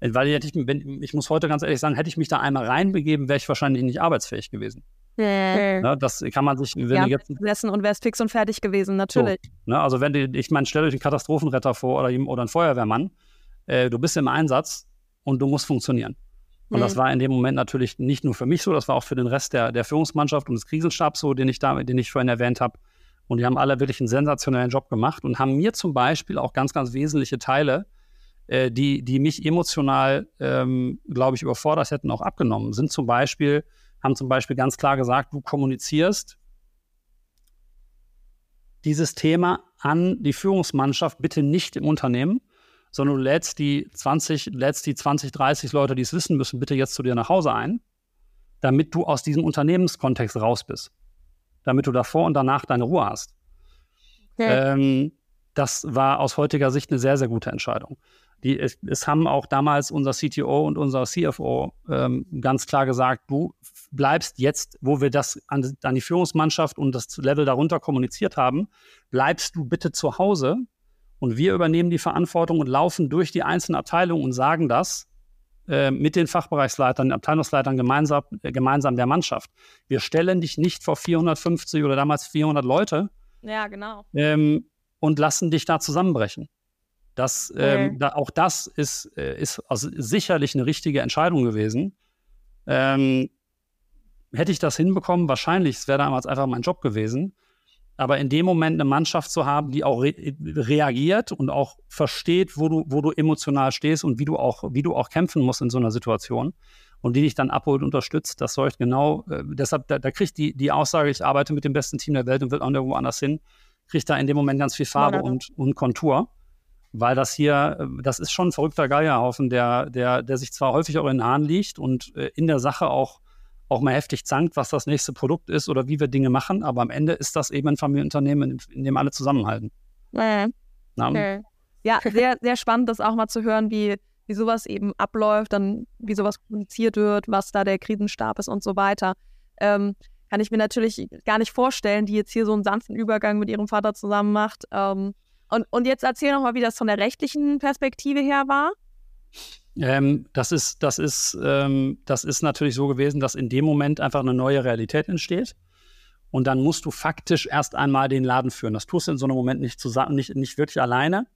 Äh, weil ich, ich muss heute ganz ehrlich sagen, hätte ich mich da einmal reinbegeben, wäre ich wahrscheinlich nicht arbeitsfähig gewesen. Ja, ne, das kann man sich, wenn ja, jetzt gesessen und wärst fix und fertig gewesen, natürlich. So, ne, also wenn du, ich meine, stell euch einen Katastrophenretter vor oder, oder einen Feuerwehrmann, äh, du bist im Einsatz und du musst funktionieren. Und mhm. das war in dem Moment natürlich nicht nur für mich so, das war auch für den Rest der, der Führungsmannschaft und des Krisenstabs so, den ich da, den ich vorhin erwähnt habe. Und die haben alle wirklich einen sensationellen Job gemacht und haben mir zum Beispiel auch ganz, ganz wesentliche Teile, äh, die, die mich emotional, ähm, glaube ich, überfordert hätten, auch abgenommen. Sind zum Beispiel, haben zum Beispiel ganz klar gesagt, du kommunizierst dieses Thema an die Führungsmannschaft bitte nicht im Unternehmen, sondern du lädst die 20, lädst die 20, 30 Leute, die es wissen müssen, bitte jetzt zu dir nach Hause ein, damit du aus diesem Unternehmenskontext raus bist damit du davor und danach deine Ruhe hast. Okay. Ähm, das war aus heutiger Sicht eine sehr, sehr gute Entscheidung. Die, es, es haben auch damals unser CTO und unser CFO ähm, ganz klar gesagt, du bleibst jetzt, wo wir das an, an, die Führungsmannschaft und das Level darunter kommuniziert haben, bleibst du bitte zu Hause und wir übernehmen die Verantwortung und laufen durch die einzelnen Abteilungen und sagen das äh, mit den Fachbereichsleitern, Abteilungsleitern gemeinsam, äh, gemeinsam der Mannschaft. Wir stellen dich nicht vor 450 oder damals 400 Leute. Ja, genau. Ähm, und lassen dich da zusammenbrechen. Das, ähm, okay. da, auch das ist, äh, ist also sicherlich eine richtige Entscheidung gewesen. Ähm, hätte ich das hinbekommen, wahrscheinlich, es wäre damals einfach mein Job gewesen. Aber in dem Moment eine Mannschaft zu haben, die auch re reagiert und auch versteht, wo du, wo du emotional stehst und wie du auch, wie du auch kämpfen musst in so einer Situation und die dich dann abholt und unterstützt, das sorgt genau, äh, deshalb, da, da, kriegt die, die Aussage, ich arbeite mit dem besten Team der Welt und will auch nirgendwo anders hin, kriegt da in dem Moment ganz viel Farbe ja, und, und Kontur. Weil das hier, äh, das ist schon ein verrückter Geierhaufen, der, der, der sich zwar häufig auch in den Haaren liegt und äh, in der Sache auch auch mal heftig zankt, was das nächste Produkt ist oder wie wir Dinge machen. Aber am Ende ist das eben ein Familienunternehmen, in, dem alle zusammenhalten. Äh. Okay. Ja, sehr, sehr spannend, das auch mal zu hören, wie, wie sowas eben abläuft, dann wie sowas kommuniziert wird, was da der Krisenstab ist und so weiter. Ähm, kann ich mir natürlich gar nicht vorstellen, die jetzt hier so einen sanften Übergang mit ihrem Vater zusammen macht. Ähm, und, und jetzt erzähl noch mal, wie das von der rechtlichen Perspektive her war. Ähm, das, ist, das, ist, ähm, das ist natürlich so gewesen, dass in dem Moment einfach eine neue Realität entsteht. Und dann musst du faktisch erst einmal den Laden führen. Das tust du in so einem Moment nicht, zusammen, nicht, nicht wirklich alleine.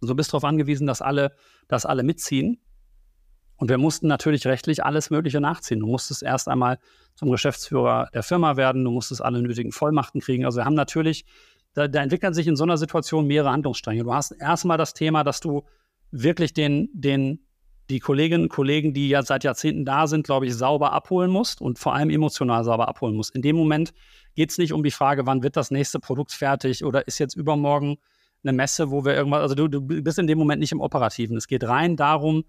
So bist darauf angewiesen, dass alle, dass alle mitziehen. Und wir mussten natürlich rechtlich alles Mögliche nachziehen. Du musstest erst einmal zum Geschäftsführer der Firma werden, du musstest alle nötigen Vollmachten kriegen. Also wir haben natürlich, da, da entwickeln sich in so einer Situation mehrere Handlungsstränge. Du hast erstmal das Thema, dass du wirklich den, den, die Kolleginnen und Kollegen, die ja seit Jahrzehnten da sind, glaube ich, sauber abholen musst und vor allem emotional sauber abholen musst. In dem Moment geht es nicht um die Frage, wann wird das nächste Produkt fertig oder ist jetzt übermorgen eine Messe, wo wir irgendwas, also du, du bist in dem Moment nicht im Operativen. Es geht rein darum,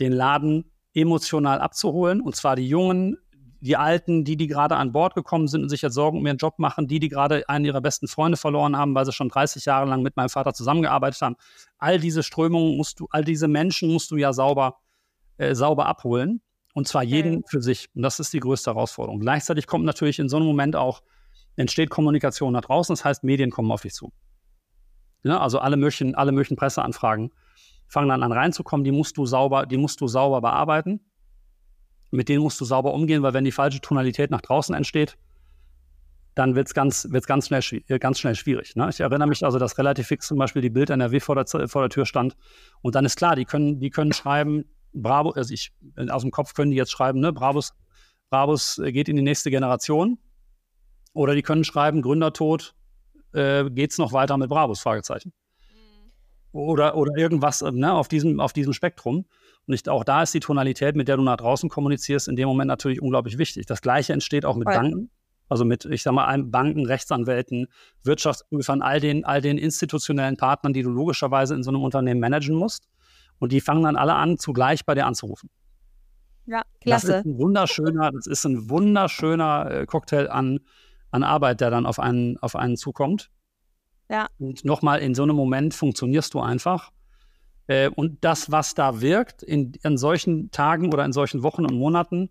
den Laden emotional abzuholen und zwar die Jungen, die Alten, die, die gerade an Bord gekommen sind und sich jetzt Sorgen um ihren Job machen, die, die gerade einen ihrer besten Freunde verloren haben, weil sie schon 30 Jahre lang mit meinem Vater zusammengearbeitet haben. All diese Strömungen musst du, all diese Menschen musst du ja sauber, äh, sauber abholen. Und zwar jeden okay. für sich. Und das ist die größte Herausforderung. Gleichzeitig kommt natürlich in so einem Moment auch, entsteht Kommunikation nach draußen. Das heißt, Medien kommen auf dich zu. Ja, also alle möglichen, alle möglichen Presseanfragen fangen dann an reinzukommen. Die musst du sauber, die musst du sauber bearbeiten mit denen musst du sauber umgehen, weil wenn die falsche Tonalität nach draußen entsteht, dann wird es ganz, wird's ganz, schnell, äh, ganz schnell schwierig. Ne? Ich erinnere mich also, dass relativ fix zum Beispiel die Bild NRW vor der, vor der Tür stand. Und dann ist klar, die können, die können schreiben, Bravo, also ich, aus dem Kopf können die jetzt schreiben, ne, Bravos, Bravos äh, geht in die nächste Generation. Oder die können schreiben, Gründertod, äh, es noch weiter mit Bravos? Fragezeichen. Mhm. Oder, oder irgendwas ne, auf, diesem, auf diesem Spektrum. Und ich, auch da ist die Tonalität, mit der du nach draußen kommunizierst, in dem Moment natürlich unglaublich wichtig. Das Gleiche entsteht auch mit ja. Banken. Also mit, ich sag mal, Banken, Rechtsanwälten, Wirtschaftsprüfern, all den, all den institutionellen Partnern, die du logischerweise in so einem Unternehmen managen musst. Und die fangen dann alle an, zugleich bei dir anzurufen. Ja, klasse. Das ist ein wunderschöner, das ist ein wunderschöner äh, Cocktail an, an Arbeit, der dann auf einen, auf einen zukommt. Ja. Und nochmal, in so einem Moment funktionierst du einfach. Äh, und das, was da wirkt in, in solchen Tagen oder in solchen Wochen und Monaten,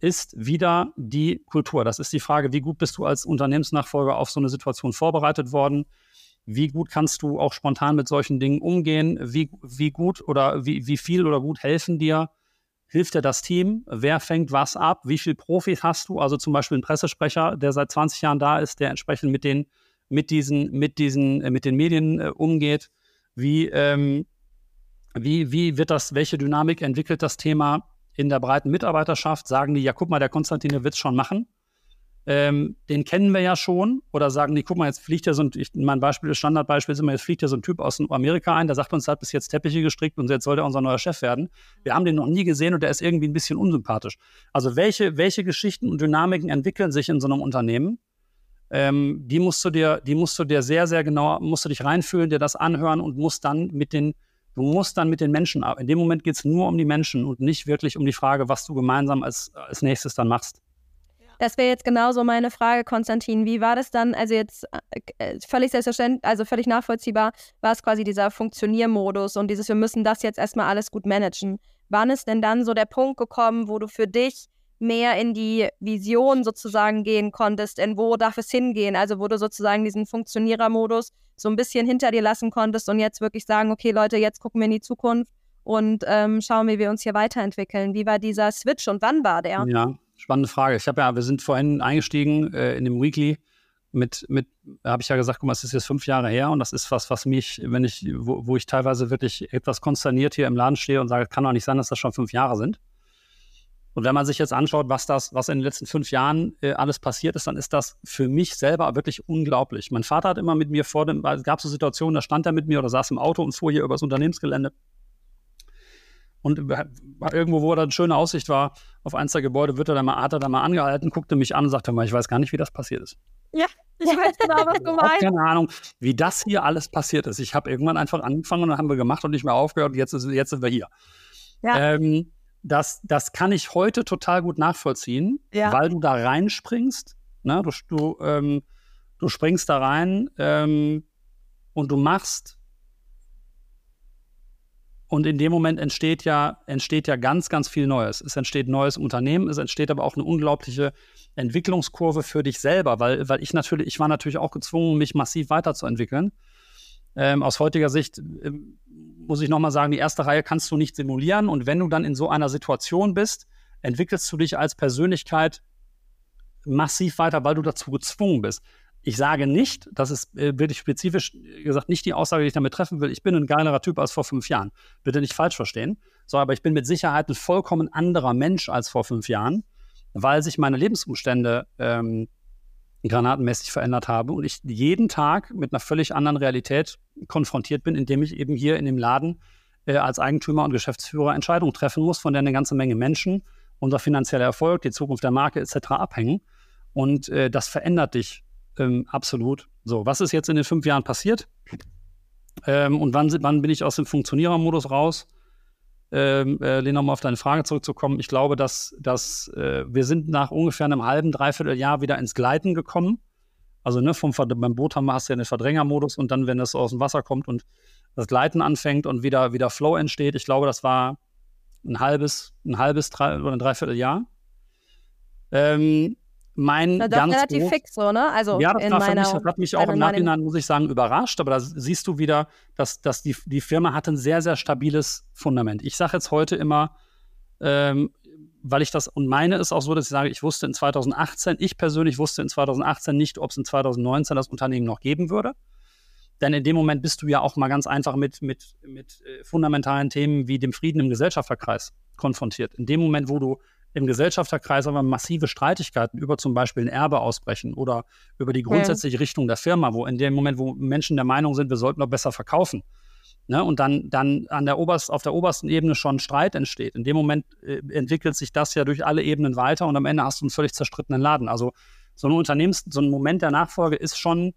ist wieder die Kultur. Das ist die Frage, wie gut bist du als Unternehmensnachfolger auf so eine Situation vorbereitet worden? Wie gut kannst du auch spontan mit solchen Dingen umgehen? Wie, wie gut oder wie, wie viel oder gut helfen dir? Hilft dir das Team? Wer fängt was ab? Wie viel Profis hast du? Also zum Beispiel ein Pressesprecher, der seit 20 Jahren da ist, der entsprechend mit den, mit diesen, mit diesen, äh, mit den Medien äh, umgeht. Wie, ähm, wie, wie wird das, welche Dynamik entwickelt das Thema in der breiten Mitarbeiterschaft? Sagen die, ja, guck mal, der Konstantin wird es schon machen. Ähm, den kennen wir ja schon. Oder sagen die, guck mal, jetzt fliegt ja so ein, mein Beispiel, Standardbeispiel ist immer, jetzt fliegt ja so ein Typ aus Amerika ein, der sagt uns, er hat bis jetzt Teppiche gestrickt und jetzt soll der unser neuer Chef werden. Wir haben den noch nie gesehen und der ist irgendwie ein bisschen unsympathisch. Also welche, welche Geschichten und Dynamiken entwickeln sich in so einem Unternehmen? Ähm, die musst du dir, die musst du dir sehr, sehr genau, musst du dich reinfühlen, dir das anhören und musst dann mit den Du musst dann mit den Menschen ab. In dem Moment geht es nur um die Menschen und nicht wirklich um die Frage, was du gemeinsam als, als nächstes dann machst. Das wäre jetzt genauso meine Frage, Konstantin. Wie war das dann? Also jetzt äh, völlig selbstverständlich, also völlig nachvollziehbar, war es quasi dieser Funktioniermodus und dieses, wir müssen das jetzt erstmal alles gut managen. Wann ist denn dann so der Punkt gekommen, wo du für dich mehr in die Vision sozusagen gehen konntest, in wo darf es hingehen, also wo du sozusagen diesen Funktionierermodus so ein bisschen hinter dir lassen konntest und jetzt wirklich sagen, okay Leute, jetzt gucken wir in die Zukunft und ähm, schauen, wie wir uns hier weiterentwickeln. Wie war dieser Switch und wann war der? Ja, spannende Frage. Ich habe ja, wir sind vorhin eingestiegen äh, in dem Weekly mit, mit habe ich ja gesagt, guck mal, es ist jetzt fünf Jahre her und das ist was, was mich, wenn ich, wo, wo ich teilweise wirklich etwas konsterniert hier im Laden stehe und sage, kann doch nicht sein, dass das schon fünf Jahre sind. Und wenn man sich jetzt anschaut, was das, was in den letzten fünf Jahren äh, alles passiert ist, dann ist das für mich selber wirklich unglaublich. Mein Vater hat immer mit mir vor dem, es gab so Situationen, da stand er mit mir oder saß im Auto und fuhr hier übers Unternehmensgelände. Und irgendwo, wo da eine schöne Aussicht war, auf eins der Gebäude, wird er da mal, hat er da mal angehalten, guckte mich an und sagte mal, ich weiß gar nicht, wie das passiert ist. Ja, ich weiß genau, was du meinst. keine Ahnung, wie das hier alles passiert ist. Ich habe irgendwann einfach angefangen und dann haben wir gemacht und nicht mehr aufgehört und jetzt, ist, jetzt sind wir hier. Ja. Ähm, das, das kann ich heute total gut nachvollziehen, ja. weil du da reinspringst. Ne? Du, du, ähm, du springst da rein ähm, und du machst. Und in dem Moment entsteht ja, entsteht ja ganz, ganz viel Neues. Es entsteht neues Unternehmen, es entsteht aber auch eine unglaubliche Entwicklungskurve für dich selber, weil, weil ich natürlich, ich war natürlich auch gezwungen, mich massiv weiterzuentwickeln. Ähm, aus heutiger Sicht ähm, muss ich nochmal sagen, die erste Reihe kannst du nicht simulieren. Und wenn du dann in so einer Situation bist, entwickelst du dich als Persönlichkeit massiv weiter, weil du dazu gezwungen bist. Ich sage nicht, das ist äh, wirklich spezifisch gesagt nicht die Aussage, die ich damit treffen will, ich bin ein geilerer Typ als vor fünf Jahren. Bitte nicht falsch verstehen. So, aber ich bin mit Sicherheit ein vollkommen anderer Mensch als vor fünf Jahren, weil sich meine Lebensumstände ähm, granatenmäßig verändert habe und ich jeden Tag mit einer völlig anderen Realität konfrontiert bin, indem ich eben hier in dem Laden äh, als Eigentümer und Geschäftsführer Entscheidungen treffen muss, von denen eine ganze Menge Menschen, unser finanzieller Erfolg, die Zukunft der Marke etc. abhängen. Und äh, das verändert dich ähm, absolut. So, was ist jetzt in den fünf Jahren passiert? Ähm, und wann, wann bin ich aus dem Funktionierermodus raus? Ähm, äh, Lena, um auf deine Frage zurückzukommen. Ich glaube, dass, dass äh, wir sind nach ungefähr einem halben, dreiviertel Jahr wieder ins Gleiten gekommen. Also ne, vom, beim Boot haben wir, hast ja den Verdrängermodus und dann, wenn es aus dem Wasser kommt und das Gleiten anfängt und wieder, wieder Flow entsteht. Ich glaube, das war ein halbes, ein halbes drei, oder ein Dreivierteljahr. Ähm, mein Na, ganz relativ groß, fix so, ne? Also ja, das, in war meiner, mich, das hat mich auch im Nachhinein, muss ich sagen, überrascht. Aber da siehst du wieder, dass, dass die, die Firma hat ein sehr, sehr stabiles Fundament. Ich sage jetzt heute immer, ähm, weil ich das, und meine ist auch so, dass ich sage, ich wusste in 2018, ich persönlich wusste in 2018 nicht, ob es in 2019 das Unternehmen noch geben würde. Denn in dem Moment bist du ja auch mal ganz einfach mit, mit, mit äh, fundamentalen Themen wie dem Frieden im Gesellschafterkreis konfrontiert. In dem Moment, wo du im Gesellschafterkreis aber massive Streitigkeiten über zum Beispiel ein Erbe ausbrechen oder über die grundsätzliche Richtung der Firma, wo in dem Moment, wo Menschen der Meinung sind, wir sollten doch besser verkaufen, ne, und dann, dann an der oberst, auf der obersten Ebene schon Streit entsteht. In dem Moment äh, entwickelt sich das ja durch alle Ebenen weiter und am Ende hast du einen völlig zerstrittenen Laden. Also so ein Unternehmens, so ein Moment der Nachfolge ist schon,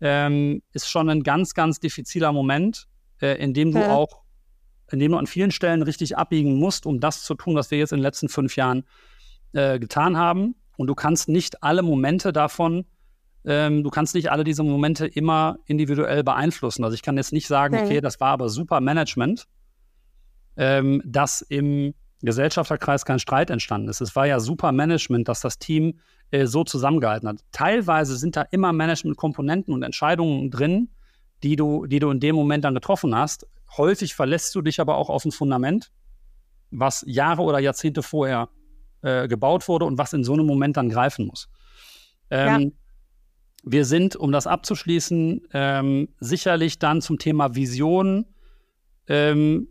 ähm, ist schon ein ganz, ganz diffiziler Moment, äh, in dem du Ja. auch, in dem du an vielen Stellen richtig abbiegen musst, um das zu tun, was wir jetzt in den letzten fünf Jahren äh, getan haben. Und du kannst nicht alle Momente davon, ähm, du kannst nicht alle diese Momente immer individuell beeinflussen. Also ich kann jetzt nicht sagen, okay, das war aber super Management, ähm, dass im Gesellschafterkreis kein Streit entstanden ist. Es war ja super Management, dass das Team äh, so zusammengehalten hat. Teilweise sind da immer Management-Komponenten und Entscheidungen drin, die du, die du in dem Moment dann getroffen hast. Häufig verlässt du dich aber auch auf ein Fundament, was Jahre oder Jahrzehnte vorher äh, gebaut wurde und was in so einem Moment dann greifen muss. Ähm, Wir sind, um das abzuschließen, ähm, sicherlich dann zum Thema Vision. Ähm,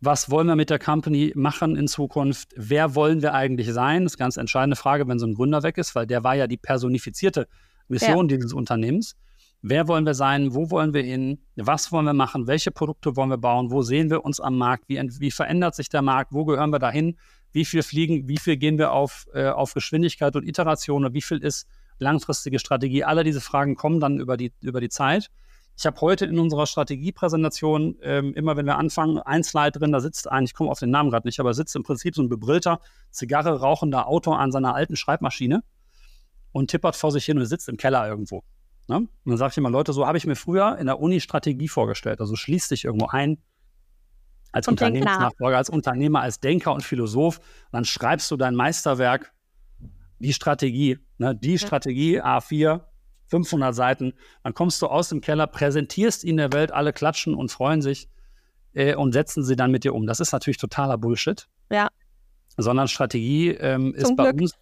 was wollen wir mit der Company machen in Zukunft? Wer wollen wir eigentlich sein? Das ist eine ganz entscheidende Frage, wenn so ein Gründer weg ist, weil der war ja die personifizierte Mission dieses Unternehmens. Wer wollen wir sein? Wo wollen wir hin? Was wollen wir machen? Welche Produkte wollen wir bauen? Wo sehen wir uns am Markt? Wie, wie verändert sich der Markt? Wo gehören wir dahin? Wie viel fliegen? Wie viel gehen wir auf, äh, auf Geschwindigkeit und Iteration? Und wie viel ist langfristige Strategie? Alle diese Fragen kommen dann über die, über die Zeit. Ich habe heute in unserer Strategiepräsentation, ähm, immer wenn wir anfangen, ein Slide drin, da sitzt ein, ich komme auf den Namen gerade nicht, aber sitzt im Prinzip so ein bebrillter, Zigarre rauchender Autor an seiner alten Schreibmaschine und tippert vor sich hin und sitzt im Keller irgendwo. Ne? Und dann sage ich immer, Leute, so habe ich mir früher in der Uni Strategie vorgestellt. Also schließ dich irgendwo ein als Und. Unternehmensnachfolger, als Unternehmer, als Denker und Philosoph. Und dann schreibst du dein Meisterwerk, die Strategie, ne? die Strategie A4, 500 Seiten. Dann kommst du aus dem Keller, präsentierst ihn der Welt, alle klatschen und freuen sich äh, und setzen sie dann mit dir um. Das ist natürlich totaler Bullshit. Ja. Sondern Strategie ähm, ist Zum bei Glück. uns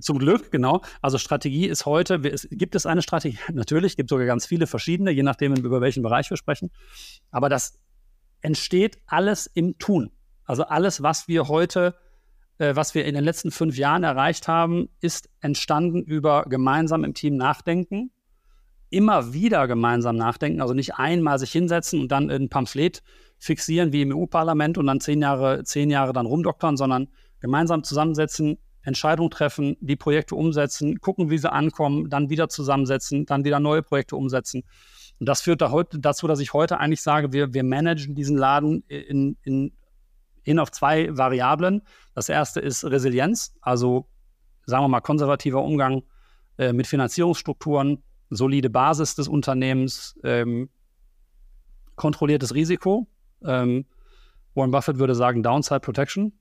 Zum Glück, genau. Also Strategie ist heute, es, gibt es eine Strategie? Natürlich, gibt sogar ganz viele verschiedene, je nachdem, über welchen Bereich wir sprechen. Aber das entsteht alles im Tun. Also alles, was wir heute, äh, was wir in den letzten fünf Jahren erreicht haben, ist entstanden über gemeinsam im Team nachdenken, immer wieder gemeinsam nachdenken, also nicht einmal sich hinsetzen und dann ein Pamphlet fixieren wie im EU-Parlament und dann zehn Jahre, zehn Jahre dann rumdoktern, sondern gemeinsam zusammensetzen, Entscheidungen treffen, die Projekte umsetzen, gucken, wie sie ankommen, dann wieder zusammensetzen, dann wieder neue Projekte umsetzen. Und das führt da heute dazu, dass ich heute eigentlich sage, wir, wir managen diesen Laden in, in, hin auf zwei Variablen. Das erste ist Resilienz, also sagen wir mal konservativer Umgang äh, mit Finanzierungsstrukturen, solide Basis des Unternehmens, ähm, kontrolliertes Risiko. Ähm, Warren Buffett würde sagen Downside Protection.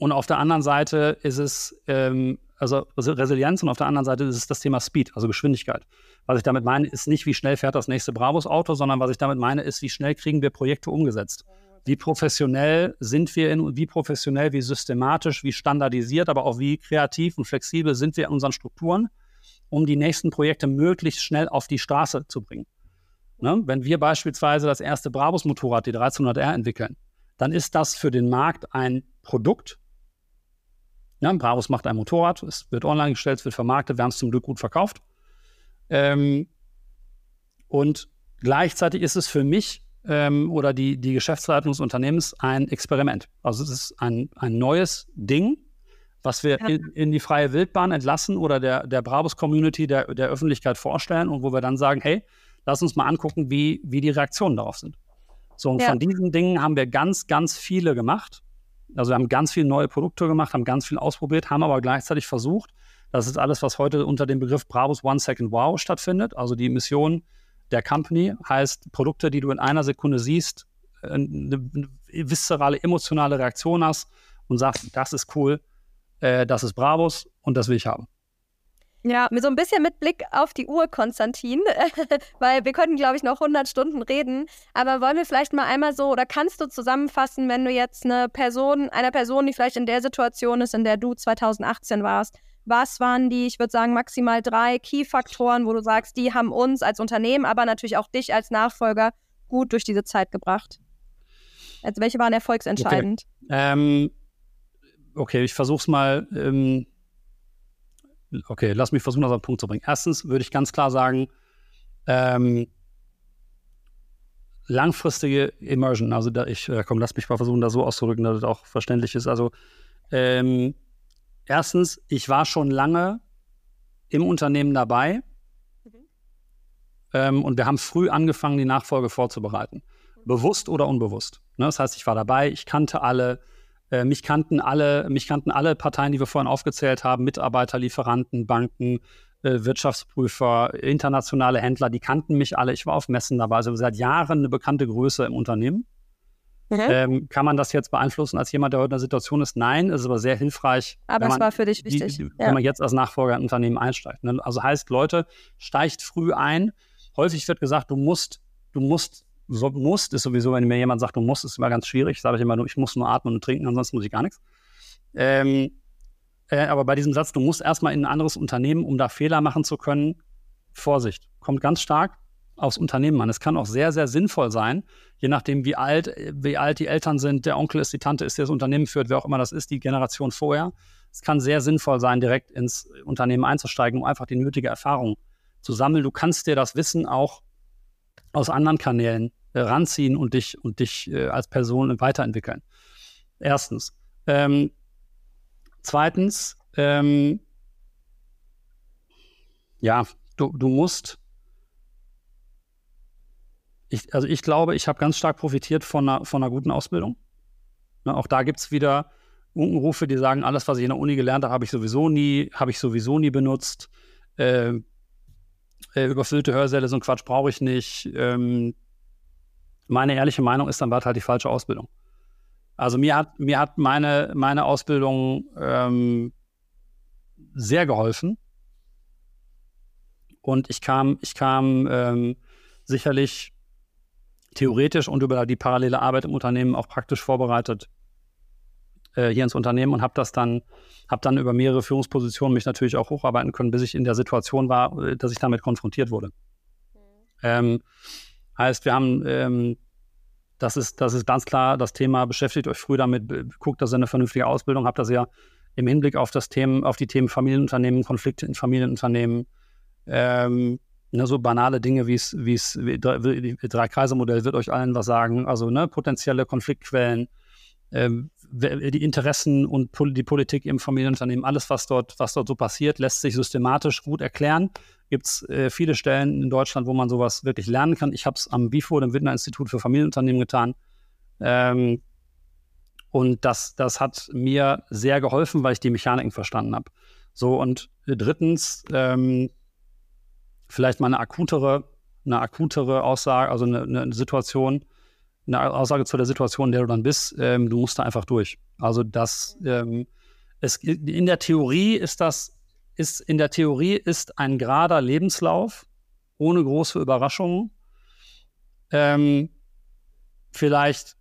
Und auf der anderen Seite ist es ähm, also Res- Resilienz und auf der anderen Seite ist es das Thema Speed, also Geschwindigkeit. Was ich damit meine, ist nicht, wie schnell fährt das nächste Brabus-Auto, sondern was ich damit meine, ist, wie schnell kriegen wir Projekte umgesetzt. Wie professionell sind wir in, wie professionell, wie systematisch, wie standardisiert, aber auch wie kreativ und flexibel sind wir in unseren Strukturen, um die nächsten Projekte möglichst schnell auf die Straße zu bringen. Ne? Wenn wir beispielsweise das erste Brabus-Motorrad, die 1300R, entwickeln, dann ist das für den Markt ein Produkt. Ja, Brabus macht ein Motorrad, es wird online gestellt, es wird vermarktet, wir haben es zum Glück gut verkauft. Ähm, und gleichzeitig ist es für mich ähm, oder die, die Geschäftsleitung des Unternehmens ein Experiment. Also es ist ein, ein neues Ding, was wir in, in, die freie Wildbahn entlassen oder der, der Brabus-Community, der, der Öffentlichkeit vorstellen und wo wir dann sagen, hey, lass uns mal angucken, wie, wie die Reaktionen darauf sind. So, und ja. von diesen Dingen haben wir ganz, ganz viele gemacht. Also wir haben ganz viele neue Produkte gemacht, haben ganz viel ausprobiert, haben aber gleichzeitig versucht, das ist alles, was heute unter dem Begriff Brabus One Second Wow stattfindet. Also die Mission der Company heißt Produkte, die du in einer Sekunde siehst, äh, eine viszerale, emotionale Reaktion hast und sagst, das ist cool, äh, das ist Brabus und das will ich haben. Ja, so ein bisschen mit Blick auf die Uhr, Konstantin, weil wir könnten, glaube ich, noch 100 Stunden reden. Aber wollen wir vielleicht mal einmal so, oder kannst du zusammenfassen, wenn du jetzt eine Person, einer Person, die vielleicht in der Situation ist, in der du 2018 warst, was waren die, ich würde sagen, maximal drei Key-Faktoren, wo du sagst, die haben uns als Unternehmen, aber natürlich auch dich als Nachfolger gut durch diese Zeit gebracht? Also welche waren erfolgsentscheidend? Okay, ähm, okay ich versuche es mal. Ähm, okay, lass mich versuchen, das auf den Punkt zu bringen. Erstens würde ich ganz klar sagen, ähm, langfristige Immersion. Also da ich, komm, lass mich mal versuchen, das so auszudrücken, dass es auch verständlich ist. Also ähm, erstens, ich war schon lange im Unternehmen dabei mhm. ähm, und wir haben früh angefangen, die Nachfolge vorzubereiten. Mhm. Bewusst oder unbewusst. Ne? Das heißt, ich war dabei, ich kannte alle, äh, mich kannten alle, mich kannten alle Parteien, die wir vorhin aufgezählt haben, Mitarbeiter, Lieferanten, Banken, äh, Wirtschaftsprüfer, internationale Händler, die kannten mich alle. Ich war auf Messen dabei, also seit Jahren eine bekannte Größe im Unternehmen. Mhm. Ähm, kann man das jetzt beeinflussen als jemand, der heute in der Situation ist? Nein, es ist aber sehr hilfreich. Aber es war für dich wichtig. Die, wenn man jetzt als Nachfolger in ein Unternehmen einsteigt. Ne? Also heißt, Leute, steigt früh ein. Häufig wird gesagt, du musst, du musst, so, musst ist sowieso, wenn mir jemand sagt, du musst, ist immer ganz schwierig. Sage ich immer ich muss nur atmen und trinken, ansonsten muss ich gar nichts. Ähm, äh, aber bei diesem Satz, du musst erstmal in ein anderes Unternehmen, um da Fehler machen zu können, Vorsicht, kommt ganz stark aufs Unternehmen an. Es kann auch sehr, sehr sinnvoll sein, je nachdem, wie alt, wie alt die Eltern sind, der Onkel ist, die Tante ist, der das Unternehmen führt, wer auch immer das ist, die Generation vorher. Es kann sehr sinnvoll sein, direkt ins Unternehmen einzusteigen, um einfach die nötige Erfahrung zu sammeln. Du kannst dir das Wissen auch aus anderen Kanälen ranziehen und dich und dich äh, als Person weiterentwickeln. Erstens. Ähm, zweitens, ähm, ja, du, du musst ich, also ich glaube, ich habe ganz stark profitiert von einer, von einer guten Ausbildung. Ne, auch da gibt es wieder Unkenrufe, die sagen, alles, was ich in der Uni gelernt habe, habe ich sowieso nie, habe ich sowieso nie benutzt. Äh, äh, überfüllte Hörsäle, so ein Quatsch brauche ich nicht. Ähm, meine ehrliche Meinung ist, dann war halt die falsche Ausbildung. Also mir hat, mir hat meine, meine Ausbildung ähm, sehr geholfen. Und ich kam, ich kam ähm, sicherlich theoretisch und über die parallele Arbeit im Unternehmen auch praktisch vorbereitet äh, hier ins Unternehmen und habe das dann, habe dann über mehrere Führungspositionen mich natürlich auch hocharbeiten können, bis ich in der Situation war, äh, dass ich damit konfrontiert wurde. Mhm. Ähm, heißt, wir haben, ähm, das ist, das ist ganz klar das Thema, beschäftigt euch früh damit, guckt, dass ihr eine vernünftige Ausbildung habt, dass ihr im Hinblick auf das Thema, auf die Themen Familienunternehmen, Konflikte in Familienunternehmen, ähm, Ne, so banale Dinge wie es, wie es, Drei-Kreise-Modell wird euch allen was sagen. Also ne, potenzielle Konfliktquellen, ähm, die Interessen und die Politik im Familienunternehmen, alles, was dort, was dort so passiert, lässt sich systematisch gut erklären. Gibt es äh, viele Stellen in Deutschland, wo man sowas wirklich lernen kann. Ich habe es am BIFO, dem Wittner Institut für Familienunternehmen, getan. Ähm, und das, das hat mir sehr geholfen, weil ich die Mechaniken verstanden habe. So, und drittens, ähm, vielleicht mal eine akutere, eine akutere Aussage, also eine, eine Situation, eine Aussage zu der Situation, in der du dann bist, ähm, du musst da einfach durch. Also das, ähm, es, in der Theorie ist das, ist, in der Theorie ist ein gerader Lebenslauf ohne große Überraschungen ähm, vielleicht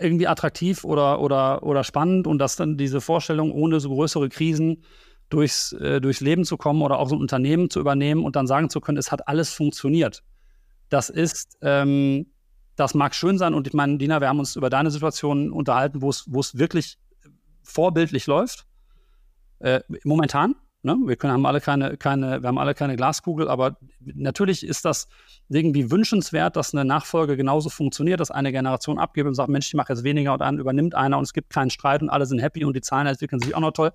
irgendwie attraktiv oder, oder, oder spannend und dass dann diese Vorstellung ohne so größere Krisen durchs, äh, durchs Leben zu kommen oder auch so ein Unternehmen zu übernehmen und dann sagen zu können, es hat alles funktioniert. Das ist, ähm, das mag schön sein und ich meine, Dina, wir haben uns über deine Situation unterhalten, wo es, wo es wirklich vorbildlich läuft. Äh, momentan. Ne? Wir können, haben alle keine, keine, wir haben alle keine Glaskugel, aber natürlich ist das irgendwie wünschenswert, dass eine Nachfolge genauso funktioniert, dass eine Generation abgibt und sagt, Mensch, ich mache jetzt weniger und dann übernimmt einer und es gibt keinen Streit und alle sind happy und die Zahlen entwickeln sich auch noch toll.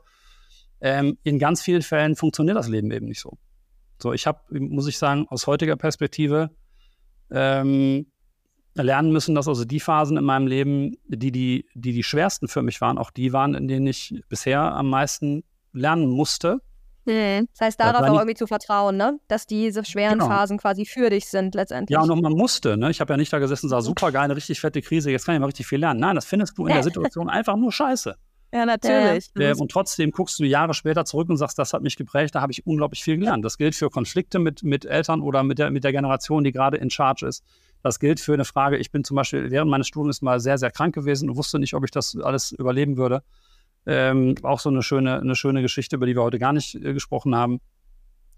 Ähm, in ganz vielen Fällen funktioniert das Leben eben nicht so. So, ich habe, muss ich sagen, aus heutiger Perspektive ähm, lernen müssen, dass also die Phasen in meinem Leben, die die, die die schwersten für mich waren, auch die waren, in denen ich bisher am meisten lernen musste. Hm. Das heißt, darauf auch irgendwie zu vertrauen, ne? dass diese schweren genau. Phasen quasi für dich sind letztendlich. Ja, und man musste. Ne? Ich habe ja nicht da gesessen und gesagt, super geil, eine richtig fette Krise, jetzt kann ich mal richtig viel lernen. Nein, das findest du in der Situation einfach nur scheiße. Ja, natürlich. Äh, und trotzdem guckst du Jahre später zurück und sagst, das hat mich geprägt, da habe ich unglaublich viel gelernt. Das gilt für Konflikte mit, mit Eltern oder mit der, mit der Generation, die gerade in Charge ist. Das gilt für eine Frage, ich bin zum Beispiel während meines Studiums mal sehr, sehr krank gewesen und wusste nicht, ob ich das alles überleben würde. Ähm, auch so eine schöne, eine schöne Geschichte, über die wir heute gar nicht äh, gesprochen haben.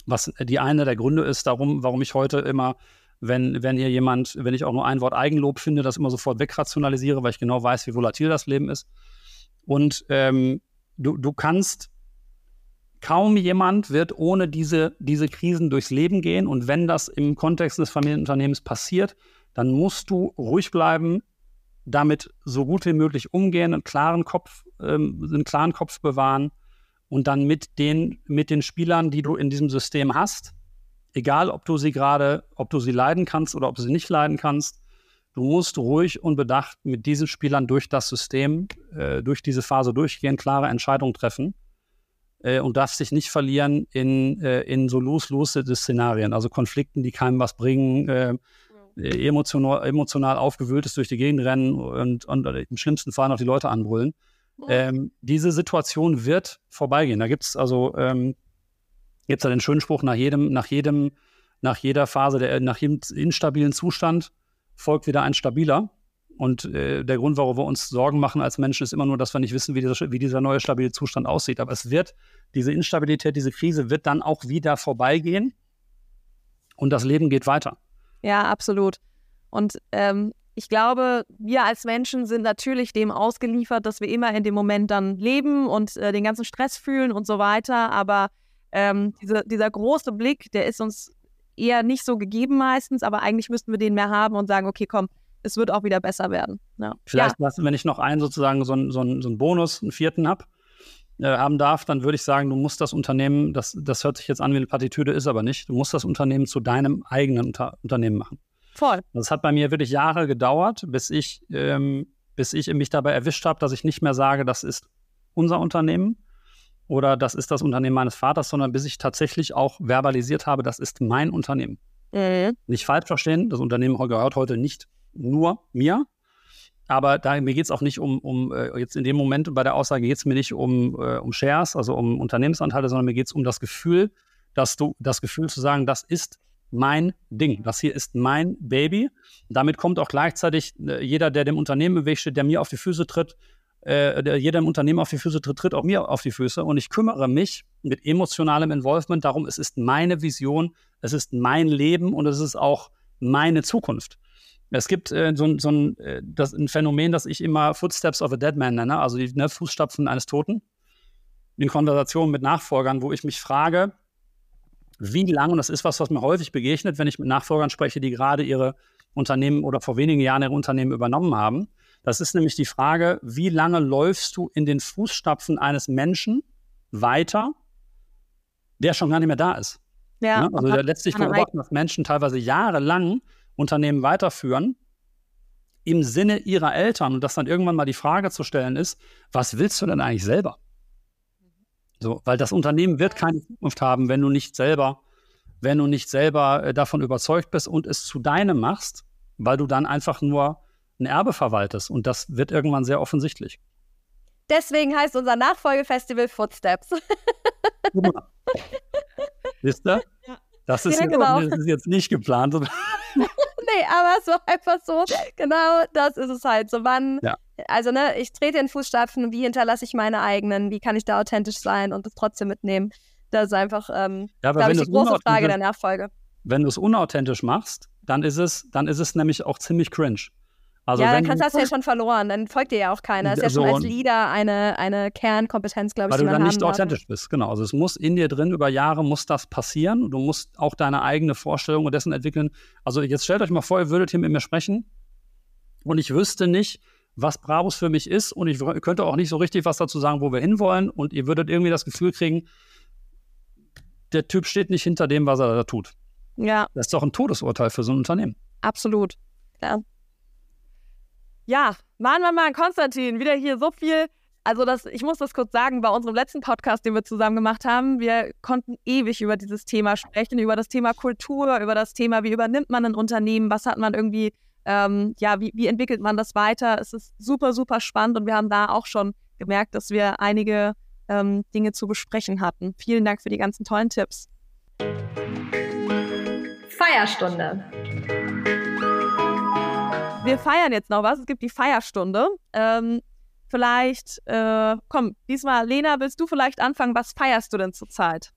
Was die eine der Gründe ist, darum, warum ich heute immer, wenn, wenn hier jemand, wenn ich auch nur ein Wort Eigenlob finde, das immer sofort wegrationalisiere, weil ich genau weiß, wie volatil das Leben ist. Und ähm, du, du kannst, kaum jemand wird ohne diese, diese Krisen durchs Leben gehen. Und wenn das im Kontext des Familienunternehmens passiert, dann musst du ruhig bleiben, damit so gut wie möglich umgehen, einen klaren Kopf, ähm, einen klaren Kopf bewahren und dann mit den, mit den Spielern, die du in diesem System hast, egal ob du sie gerade, ob du sie leiden kannst oder ob du sie nicht leiden kannst, Du musst ruhig und bedacht mit diesen Spielern durch das System, äh, durch diese Phase durchgehen, klare Entscheidungen treffen äh, und darfst dich nicht verlieren in, äh, in so lose-lose-Szenarien, also Konflikten, die keinem was bringen, äh, emotional, emotional aufgewühlt ist durch die Gegend rennen und, und im schlimmsten Fall noch die Leute anbrüllen. Ähm, diese Situation wird vorbeigehen. Da gibt es also ähm, gibt's ja den schönen Spruch nach jedem, nach jedem, nach jeder Phase, der, nach jedem instabilen Zustand folgt wieder ein stabiler. Und äh, der Grund, warum wir uns Sorgen machen als Menschen, ist immer nur, dass wir nicht wissen, wie dieser, wie dieser neue stabile Zustand aussieht. Aber es wird, diese Instabilität, diese Krise wird dann auch wieder vorbeigehen und das Leben geht weiter. Ja, absolut. Und ähm, ich glaube, wir als Menschen sind natürlich dem ausgeliefert, dass wir immer in dem Moment dann leben und äh, den ganzen Stress fühlen und so weiter. Aber ähm, diese, dieser große Blick, der ist uns eher nicht so gegeben meistens, aber eigentlich müssten wir den mehr haben und sagen, okay, komm, es wird auch wieder besser werden. Ja. Vielleicht, ja. wenn ich noch einen sozusagen so einen, so so einen Bonus, einen vierten habe, äh, haben darf, dann würde ich sagen, du musst das Unternehmen, das, das hört sich jetzt an wie eine Partitüde, ist aber nicht, du musst das Unternehmen zu deinem eigenen Unter Unternehmen machen. Voll. Das hat bei mir wirklich Jahre gedauert, bis ich, ähm, bis ich mich dabei erwischt habe, dass ich nicht mehr sage, das ist unser Unternehmen, oder das ist das Unternehmen meines Vaters, sondern bis ich tatsächlich auch verbalisiert habe, das ist mein Unternehmen. Mhm. Nicht falsch verstehen, das Unternehmen gehört heute nicht nur mir, aber da, mir geht es auch nicht um, um äh, jetzt in dem Moment bei der Aussage geht es mir nicht um, äh, um Shares, also um Unternehmensanteile, sondern mir geht es um das Gefühl, dass du das Gefühl zu sagen, das ist mein Ding, das hier ist mein Baby. Damit kommt auch gleichzeitig äh, jeder, der dem Unternehmen im steht, der mir auf die Füße tritt, äh, jeder im Unternehmen auf die Füße tritt, tritt auch mir auf die Füße. Und ich kümmere mich mit emotionalem Involvement darum, es ist meine Vision, es ist mein Leben und es ist auch meine Zukunft. Es gibt äh, so, so ein, äh, das, ein Phänomen, das ich immer Footsteps of a Dead Man nenne, also die ne, Fußstapfen eines Toten. In Konversationen mit Nachfolgern, wo ich mich frage, wie lange, und das ist was, was mir häufig begegnet, wenn ich mit Nachfolgern spreche, die gerade ihre Unternehmen oder vor wenigen Jahren ihre Unternehmen übernommen haben, das ist nämlich die Frage, wie lange läufst du in den Fußstapfen eines Menschen weiter, der schon gar nicht mehr da ist. Ja, ne? Also letztlich beobachten, dass Menschen teilweise jahrelang Unternehmen weiterführen im Sinne ihrer Eltern und dass dann irgendwann mal die Frage zu stellen ist, was willst du denn eigentlich selber? So, weil das Unternehmen wird keine Zukunft haben, wenn du nicht selber, wenn du nicht selber äh, davon überzeugt bist und es zu deinem machst, weil du dann einfach nur ein Erbe verwaltest. Und das wird irgendwann sehr offensichtlich. Deswegen heißt unser Nachfolgefestival Footsteps. Wisst ihr? Ja. Das, ist ja, genau. das ist jetzt nicht geplant. nee, aber so einfach so, genau, das ist es halt. So wann, ja. also ne, ich trete in Fußstapfen, wie hinterlasse ich meine eigenen, wie kann ich da authentisch sein und das trotzdem mitnehmen? Das ist einfach, ähm, ja, glaube ich, die große Frage der Nachfolge. Wenn du es unauthentisch machst, dann ist es, dann ist es nämlich auch ziemlich cringe. Also ja, wenn dann kannst, du, hast du ja schon verloren. Dann folgt dir ja auch keiner. Das ist ja So, schon als und- Leader eine, eine Kernkompetenz, glaube ich, weil die du dann nicht darf. authentisch bist. Genau. Also es muss in dir drin über Jahre muss das passieren. Und du musst auch deine eigene Vorstellung dessen entwickeln. Also jetzt stellt euch mal vor, ihr würdet hier mit mir sprechen und ich wüsste nicht, was Brabus für mich ist und ich könnte auch nicht so richtig was dazu sagen, wo wir hinwollen und ihr würdet irgendwie das Gefühl kriegen, der Typ steht nicht hinter dem, was er da tut. Ja, Das ist doch ein Todesurteil für so ein Unternehmen. absolut. Klar. Ja, Mann, Mann, Mann, Konstantin, wieder hier so viel. Also das, ich muss das kurz sagen, bei unserem letzten Podcast, den wir zusammen gemacht haben, wir konnten ewig über dieses Thema sprechen, über das Thema Kultur, über das Thema, wie übernimmt man ein Unternehmen, was hat man irgendwie, ähm, ja, wie, wie entwickelt man das weiter. Es ist super, super spannend und wir haben da auch schon gemerkt, dass wir einige ähm, Dinge zu besprechen hatten. Vielen Dank für die ganzen tollen Tipps. Feierstunde. Wir feiern jetzt noch was. Es gibt die Feierstunde. Ähm, vielleicht, äh, komm, diesmal, Lena, willst du vielleicht anfangen? Was feierst du denn zurzeit?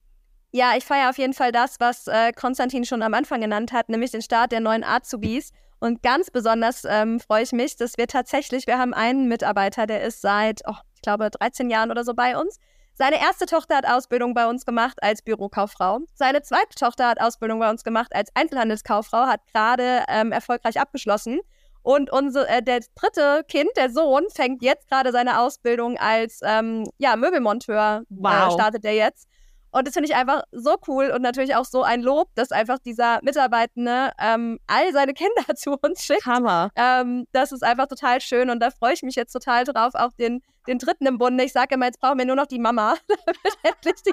Ja, ich feiere auf jeden Fall das, was äh, Konstantin schon am Anfang genannt hat, nämlich den Start der neuen Azubis. Und ganz besonders ähm, freue ich mich, dass wir tatsächlich, wir haben einen Mitarbeiter, der ist seit, oh, ich glaube, 13 Jahren oder so bei uns. Seine erste Tochter hat Ausbildung bei uns gemacht als Bürokauffrau. Seine zweite Tochter hat Ausbildung bei uns gemacht als Einzelhandelskauffrau, hat gerade ähm, erfolgreich abgeschlossen. Und unser, äh, der dritte Kind, der Sohn, fängt jetzt gerade seine Ausbildung als ähm, ja, Möbelmonteur. Äh, Wow. startet er jetzt. Und das finde ich einfach so cool und natürlich auch so ein Lob, dass einfach dieser Mitarbeitende ähm, all seine Kinder zu uns schickt. Hammer. Ähm, das ist einfach total schön und da freue ich mich jetzt total drauf, auch den, den dritten im Bunde. Ich sage immer, jetzt brauchen wir nur noch die Mama. damit endlich die,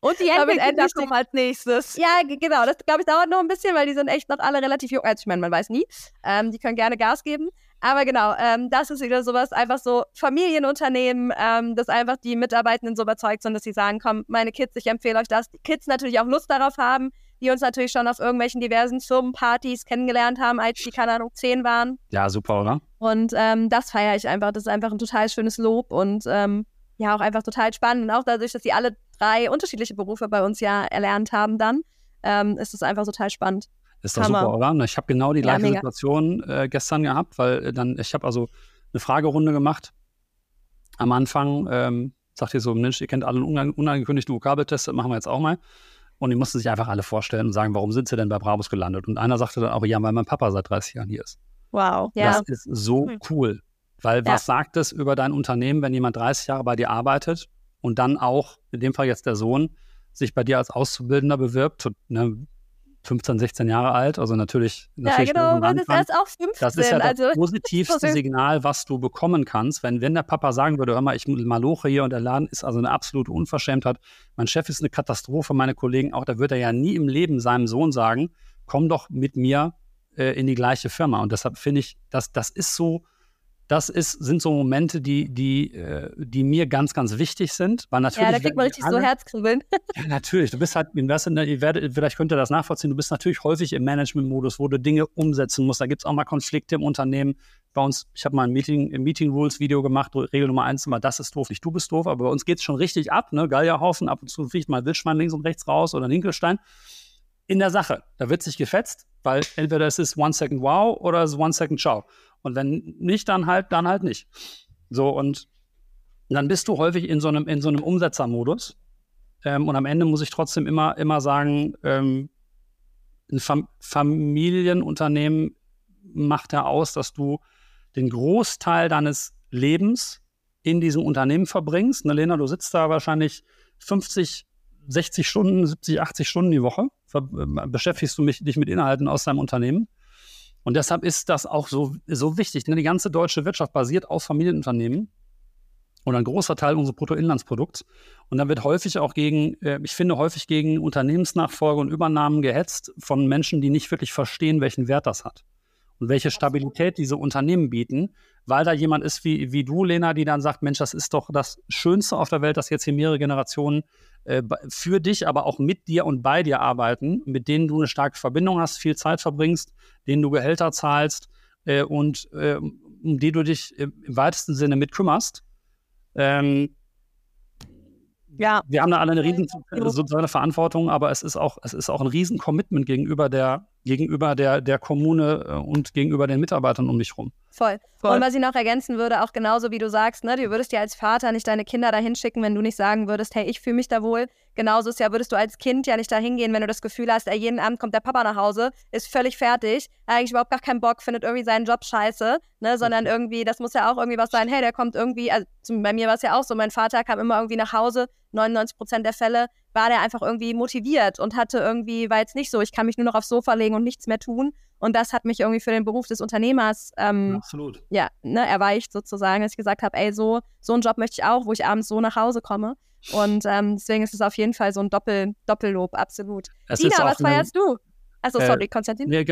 Und die Damit die- kommen als nächstes. ja, genau, das glaube ich dauert noch ein bisschen, weil die sind echt noch alle relativ jung. Also ich meine, man weiß nie. Ähm, die können gerne Gas geben. Aber genau, ähm, das ist wieder sowas, einfach so Familienunternehmen, ähm, dass einfach die Mitarbeitenden so überzeugt sind, dass sie sagen, komm, meine Kids, ich empfehle euch das. Die Kids natürlich auch Lust darauf haben, die uns natürlich schon auf irgendwelchen diversen Firmen, Partys kennengelernt haben, als die, keine Ahnung, zehn waren. Ja, super, oder? Und ähm, das feiere ich einfach. Das ist einfach ein total schönes Lob und ähm, ja, auch einfach total spannend. Und auch dadurch, dass sie alle drei unterschiedliche Berufe bei uns ja erlernt haben, dann ähm, ist es einfach total spannend. Ist doch Hammer. super, oder? Ich habe genau die Ja, gleiche mega. Situation äh, gestern gehabt, weil äh, dann, ich habe also eine Fragerunde gemacht. Am Anfang ähm, sagt ihr so, Mensch, ihr kennt alle unan unangekündigten Vokabeltests, das machen wir jetzt auch mal. Und die mussten sich einfach alle vorstellen und sagen, warum sind sie denn bei Brabus gelandet? Und einer sagte dann auch, ja, weil mein Papa seit 30 Jahren hier ist. Wow. Ja. Das ist so cool. Weil Ja. was sagt es über dein Unternehmen, wenn jemand 30 Jahre bei dir arbeitet und dann auch, in dem Fall jetzt der Sohn, sich bei dir als Auszubildender bewirbt, ne, 15, 16 Jahre alt, also natürlich, Ja, natürlich genau, noch man ist erst auch 15. Das ist ja das also, positivste Signal, was du bekommen kannst. Wenn, wenn der Papa sagen würde, hör mal, ich maloche hier und der Laden ist also eine absolute Unverschämtheit. Mein Chef ist eine Katastrophe, meine Kollegen auch. Da wird er ja nie im Leben seinem Sohn sagen, komm doch mit mir äh, in die gleiche Firma. Und deshalb finde ich, dass das ist so, das ist, sind so Momente, die, die, äh, die mir ganz, ganz wichtig sind. Weil natürlich ja, da kriegt man richtig alle- so Herzkribbeln. ja, natürlich. Du bist halt, ihr werdet, vielleicht könnt ihr das nachvollziehen, du bist natürlich häufig im Management-Modus, wo du Dinge umsetzen musst. Da gibt es auch mal Konflikte im Unternehmen. Bei uns, ich habe mal ein Meeting, ein Meeting Rules Video gemacht, Regel Nummer eins immer, das ist doof, nicht du bist doof, aber bei uns geht es schon richtig ab, ne? Gallerhaufen, ab und zu fliegt mal ein Wildschwein links und rechts raus oder ein Hinkelstein. In der Sache, da wird sich gefetzt, weil entweder es ist One Second Wow oder es ist One Second Ciao. Und wenn nicht, dann halt, dann halt nicht. So, und dann bist du häufig in so einem, in so einem Umsetzermodus. Ähm, und am Ende muss ich trotzdem immer, immer sagen, ähm, ein Fam Familienunternehmen macht ja aus, dass du den Großteil deines Lebens in diesem Unternehmen verbringst. Ne, Lena, du sitzt da wahrscheinlich 50, 60 Stunden, 70, 80 Stunden die Woche. Ver äh, beschäftigst du mich, dich mit Inhalten aus deinem Unternehmen. Und deshalb ist das auch so, so wichtig. Ne? Die ganze deutsche Wirtschaft basiert auf Familienunternehmen oder ein großer Teil unseres Bruttoinlandsprodukts. Und dann wird häufig auch gegen, äh, ich finde häufig gegen Unternehmensnachfolge und Übernahmen gehetzt von Menschen, die nicht wirklich verstehen, welchen Wert das hat und welche Stabilität diese Unternehmen bieten, weil da jemand ist wie, wie du, Lena, die dann sagt, Mensch, das ist doch das Schönste auf der Welt, dass jetzt hier mehrere Generationen äh, für dich, aber auch mit dir und bei dir arbeiten, mit denen du eine starke Verbindung hast, viel Zeit verbringst, denen du Gehälter zahlst äh, und äh, um die du dich im weitesten Sinne mit kümmerst. Ähm, Ja, wir haben da alle eine riesen soziale Verantwortung, aber es ist auch, es ist auch ein riesen Commitment gegenüber der, gegenüber der, der Kommune äh, und gegenüber den Mitarbeitern um dich rum. Voll. Voll. Und was ich noch ergänzen würde, auch genauso wie du sagst, ne, du würdest ja als Vater nicht deine Kinder dahin schicken, wenn du nicht sagen würdest, hey, ich fühle mich da wohl. Genauso ist ja, würdest du als Kind ja nicht dahin gehen, wenn du das Gefühl hast, ey, jeden Abend kommt der Papa nach Hause, ist völlig fertig, eigentlich überhaupt gar keinen Bock, findet irgendwie seinen Job scheiße, ne, sondern irgendwie, das muss ja auch irgendwie was sein, hey, der kommt irgendwie, also bei mir war es ja auch so, mein Vater kam immer irgendwie nach Hause, 99 Prozent der Fälle war der einfach irgendwie motiviert und hatte irgendwie, war jetzt nicht so, ich kann mich nur noch aufs Sofa legen und nichts mehr tun. Und das hat mich irgendwie für den Beruf des Unternehmers ähm, Absolut. Ja, ne, erweicht sozusagen, dass ich gesagt habe, ey, so, so einen Job möchte ich auch, wo ich abends so nach Hause komme. Und ähm, deswegen ist es auf jeden Fall so ein Doppel, Doppellob, absolut. Es Dina, was feierst du? Achso, äh, sorry, Konstantin. Nee,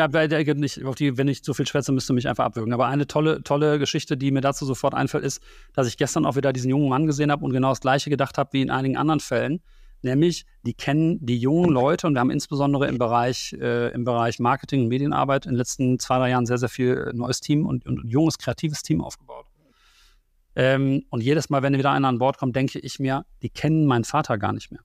nicht, auf die, wenn ich so viel schwätze, müsste mich einfach abwürgen. Aber eine tolle, tolle Geschichte, die mir dazu sofort einfällt, ist, dass ich gestern auch wieder diesen jungen Mann gesehen habe und genau das Gleiche gedacht habe wie in einigen anderen Fällen. Nämlich, die kennen die jungen Leute und wir haben insbesondere im Bereich, äh, im Bereich Marketing und Medienarbeit in den letzten zwei, drei Jahren sehr, sehr viel äh, neues Team und, und junges, kreatives Team aufgebaut. Ähm, und jedes Mal, wenn wieder einer an Bord kommt, denke ich mir, die kennen meinen Vater gar nicht mehr.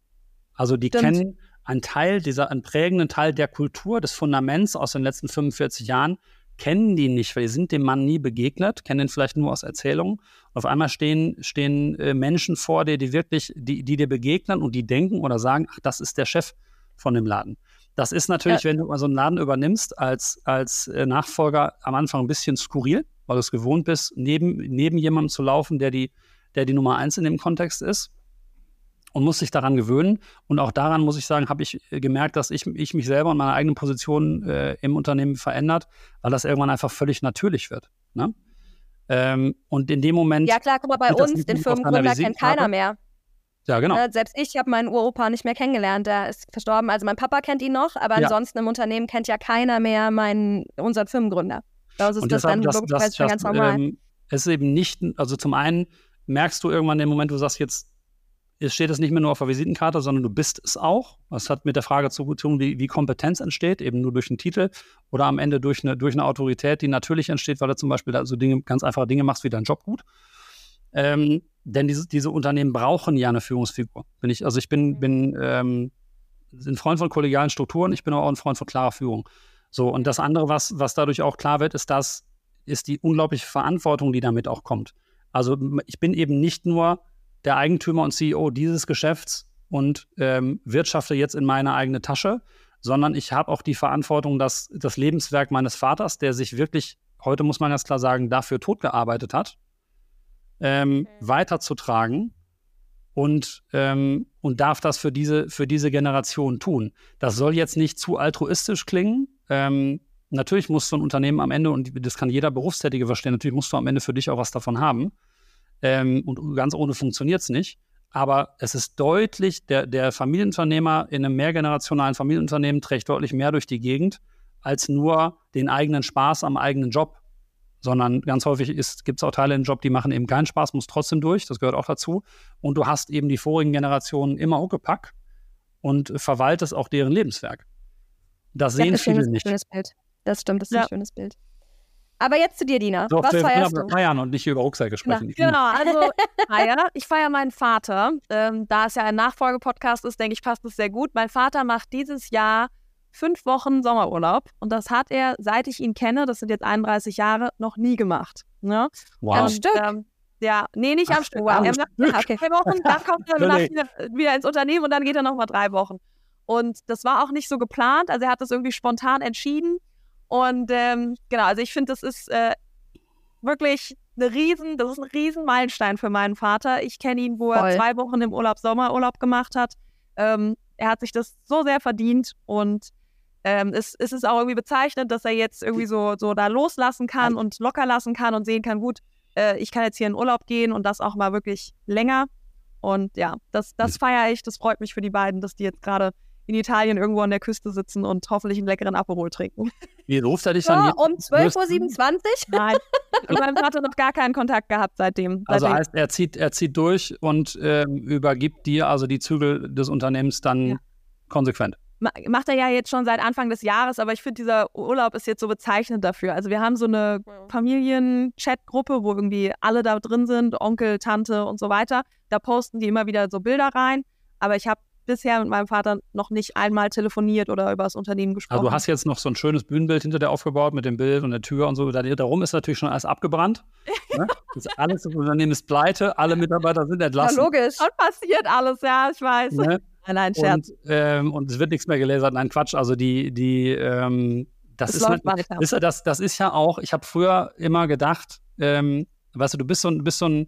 Also die Stimmt. kennen einen Teil dieser, einen prägenden Teil der Kultur, des Fundaments aus den letzten 45 Jahren, kennen die nicht, weil die sind dem Mann nie begegnet, kennen ihn vielleicht nur aus Erzählungen. Und auf einmal stehen, stehen äh, Menschen vor dir, die wirklich, die, die dir begegnen und die denken oder sagen, ach, das ist der Chef von dem Laden. Das ist natürlich, ja. wenn du mal so einen Laden übernimmst, als, als äh, Nachfolger am Anfang ein bisschen skurril, weil du es gewohnt bist, neben, neben jemandem zu laufen, der die, der die Nummer eins in dem Kontext ist und muss sich daran gewöhnen. Und auch daran muss ich sagen, habe ich äh, gemerkt, dass ich, ich mich selber und meine eigene Position äh, im Unternehmen verändert, weil das irgendwann einfach völlig natürlich wird. Ne? Ähm, und in dem Moment. Ja, klar, guck mal, bei uns, den Firmengründer kennt keiner mehr. Ja, genau. Ne, selbst ich habe meinen Uropa nicht mehr kennengelernt, der ist verstorben. Also mein Papa kennt ihn noch, aber ja. ansonsten im Unternehmen kennt ja keiner mehr meinen, unseren Firmengründer. Das ist das dann das, das, das, ganz normal. Ähm, es ist eben nicht, also zum einen merkst du irgendwann den Moment, du sagst, jetzt es steht es nicht mehr nur auf der Visitenkarte, sondern du bist es auch. Das hat mit der Frage zu tun, wie, wie Kompetenz entsteht, eben nur durch einen Titel oder am Ende durch eine, durch eine Autorität, die natürlich entsteht, weil du zum Beispiel da so Dinge, ganz einfache Dinge machst wie deinen Job gut. Ähm, denn diese, diese Unternehmen brauchen ja eine Führungsfigur. Bin ich, also ich bin, bin ähm, ein Freund von kollegialen Strukturen, ich bin aber auch ein Freund von klarer Führung. So, und das andere, was, was dadurch auch klar wird, ist das, ist die unglaubliche Verantwortung, die damit auch kommt. Also ich bin eben nicht nur der Eigentümer und CEO dieses Geschäfts und ähm, wirtschafte jetzt in meine eigene Tasche, sondern ich habe auch die Verantwortung, dass das Lebenswerk meines Vaters, der sich wirklich, heute muss man ganz klar sagen, dafür totgearbeitet hat, ähm, okay. weiterzutragen und, ähm, und darf das für diese, für diese Generation tun. Das soll jetzt nicht zu altruistisch klingen. Ähm, natürlich muss so ein Unternehmen am Ende, und das kann jeder Berufstätige verstehen, natürlich musst du am Ende für dich auch was davon haben. Ähm, und ganz ohne funktioniert es nicht. Aber es ist deutlich, der, der Familienunternehmer in einem mehrgenerationalen Familienunternehmen trägt deutlich mehr durch die Gegend als nur den eigenen Spaß am eigenen Job. Sondern ganz häufig gibt es auch Teile im Job, die machen eben keinen Spaß, muss trotzdem durch, das gehört auch dazu. Und du hast eben die vorigen Generationen immer Huckepack und verwaltest auch deren Lebenswerk. Das sehen ja, das viele nicht. Schönes Bild. Das stimmt, das ist ja. ein schönes Bild. Aber jetzt zu dir, Dina. So, Was wir feierst du? feiern und nicht über Rucksäcke sprechen. Genau, genau also feier. Ich feiere meinen Vater. Ähm, da es ja ein Nachfolgepodcast ist, denke ich, passt es sehr gut. Mein Vater macht dieses Jahr fünf Wochen Sommerurlaub und das hat er, seit ich ihn kenne, das sind jetzt 31 Jahre, noch nie gemacht. Ne? Wow. Am Stück? Ähm, ja, nee, nicht am Stück. Wow. Er macht okay. drei Wochen, dann kommt er wieder, wieder ins Unternehmen und dann geht er nochmal drei Wochen. Und das war auch nicht so geplant. Also er hat das irgendwie spontan entschieden. Und ähm, genau, also ich finde, das ist äh, wirklich eine riesen, das ist ein riesen Meilenstein für meinen Vater. Ich kenne ihn, wo Voll. er zwei Wochen im Urlaub Sommerurlaub gemacht hat. Ähm, er hat sich das so sehr verdient und ähm, es, es ist auch irgendwie bezeichnend, dass er jetzt irgendwie so, so da loslassen kann und locker lassen kann und sehen kann, gut, äh, ich kann jetzt hier in Urlaub gehen und das auch mal wirklich länger. Und ja, das, das feiere ich, das freut mich für die beiden, dass die jetzt gerade in Italien irgendwo an der Küste sitzen und hoffentlich einen leckeren Aperol trinken. Wie ruft er dich dann? Ja, um 12.27 Uhr? Nein, man hatte noch gar keinen Kontakt gehabt seitdem. Also seitdem. heißt, er zieht, er zieht durch und äh, übergibt dir also die Zügel des Unternehmens dann ja. konsequent. Macht er ja jetzt schon seit Anfang des Jahres, aber ich finde, dieser Urlaub ist jetzt so bezeichnend dafür. Also wir haben so eine Familien-Chat-Gruppe, wo irgendwie alle da drin sind, Onkel, Tante und so weiter. Da posten die immer wieder so Bilder rein. Aber ich habe bisher mit meinem Vater noch nicht einmal telefoniert oder über das Unternehmen gesprochen. Also du hast jetzt noch so ein schönes Bühnenbild hinter dir aufgebaut mit dem Bild und der Tür und so. Darum ist natürlich schon alles abgebrannt. ne? das alles das Unternehmen ist pleite, alle Mitarbeiter sind entlassen. Ja, logisch. Und passiert alles, ja, ich weiß. Ne? Nein, nein, Scherz. Und, ähm, und es wird nichts mehr gelasert. Nein, Quatsch. Also die, die, ähm, das, Es ist, läuft halt- ist, ja- das, das ist ja auch, ich habe früher immer gedacht, ähm, weißt du, du bist so, ein- bist so ein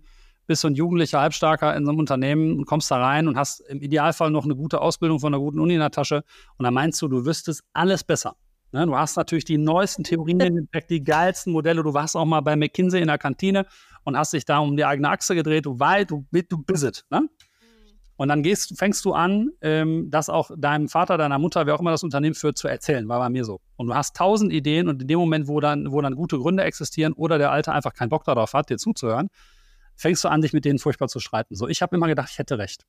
bist so ein jugendlicher Halbstarker in so einem Unternehmen und kommst da rein und hast im Idealfall noch eine gute Ausbildung von einer guten Uni in der Tasche und dann meinst du, du wüsstest alles besser. Ne? Du hast natürlich die neuesten Theorien, die geilsten Modelle. Du warst auch mal bei McKinsey in der Kantine und hast dich da um die eigene Achse gedreht. Du weißt, du, du bist es. Ne? Und dann gehst, fängst du an, ähm, das auch deinem Vater, deiner Mutter, wer auch immer das Unternehmen führt, zu erzählen. War bei mir so. Und du hast tausend Ideen und in dem Moment, wo dann, wo dann gute Gründe existieren oder der Alte einfach keinen Bock darauf hat, dir zuzuhören, fängst du an, dich mit denen furchtbar zu streiten. So, ich habe immer gedacht, ich hätte recht.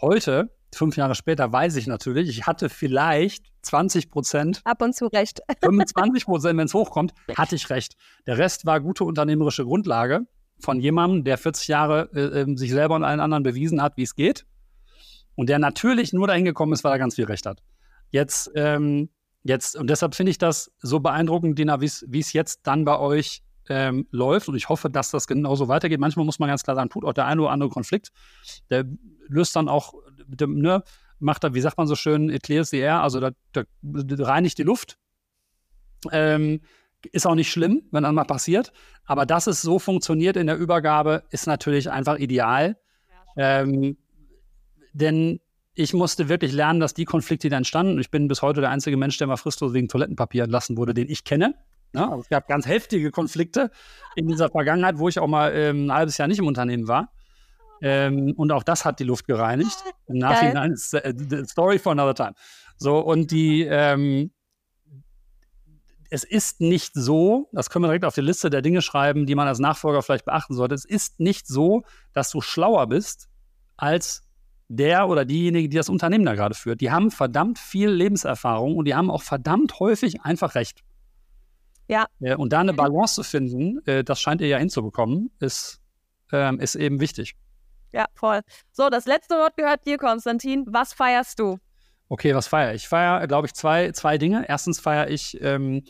Heute, fünf Jahre später, weiß ich natürlich, ich hatte vielleicht 20 Prozent Ab und zu recht. 25 Prozent, wenn es hochkommt, hatte ich recht. Der Rest war gute unternehmerische Grundlage von jemandem, der 40 Jahre äh, ähm, sich selber und allen anderen bewiesen hat, wie es geht. Und der natürlich nur dahin gekommen ist, weil er ganz viel Recht hat. Jetzt, ähm, jetzt, und deshalb finde ich das so beeindruckend, Dina, wie es jetzt dann bei euch ähm, läuft. Und ich hoffe, dass das genauso weitergeht. Manchmal muss man ganz klar sagen, tut auch der eine oder andere Konflikt. Der löst dann auch, ne, macht da, wie sagt man so schön, it clears the air, also da, da, reinigt die Luft. Ähm, ist auch nicht schlimm, wenn dann mal passiert. Aber dass es so funktioniert in der Übergabe, ist natürlich einfach ideal. Ähm, denn ich musste wirklich lernen, dass die Konflikte, die da entstanden, ich bin bis heute der einzige Mensch, der mal fristlos wegen Toilettenpapier entlassen wurde, den ich kenne. Ja, also es gab ganz heftige Konflikte in dieser Vergangenheit, wo ich auch mal ähm, ein halbes Jahr nicht im Unternehmen war. Ähm, und auch das hat die Luft gereinigt. Im Nachhinein ist äh, story for another time. So, und die, ähm, es ist nicht so, das können wir direkt auf die Liste der Dinge schreiben, die man als Nachfolger vielleicht beachten sollte. Es ist nicht so, dass du schlauer bist als der oder diejenige, die das Unternehmen da gerade führt. Die haben verdammt viel Lebenserfahrung und die haben auch verdammt häufig einfach recht. Ja. Äh, und da eine Balance zu finden, äh, das scheint ihr ja hinzubekommen, ist, ähm, ist eben wichtig. Ja, voll. So, das letzte Wort gehört dir, Konstantin. Was feierst du? Okay, was feiere ich? Ich feiere, glaube ich, zwei, zwei Dinge. Erstens feiere ich ähm,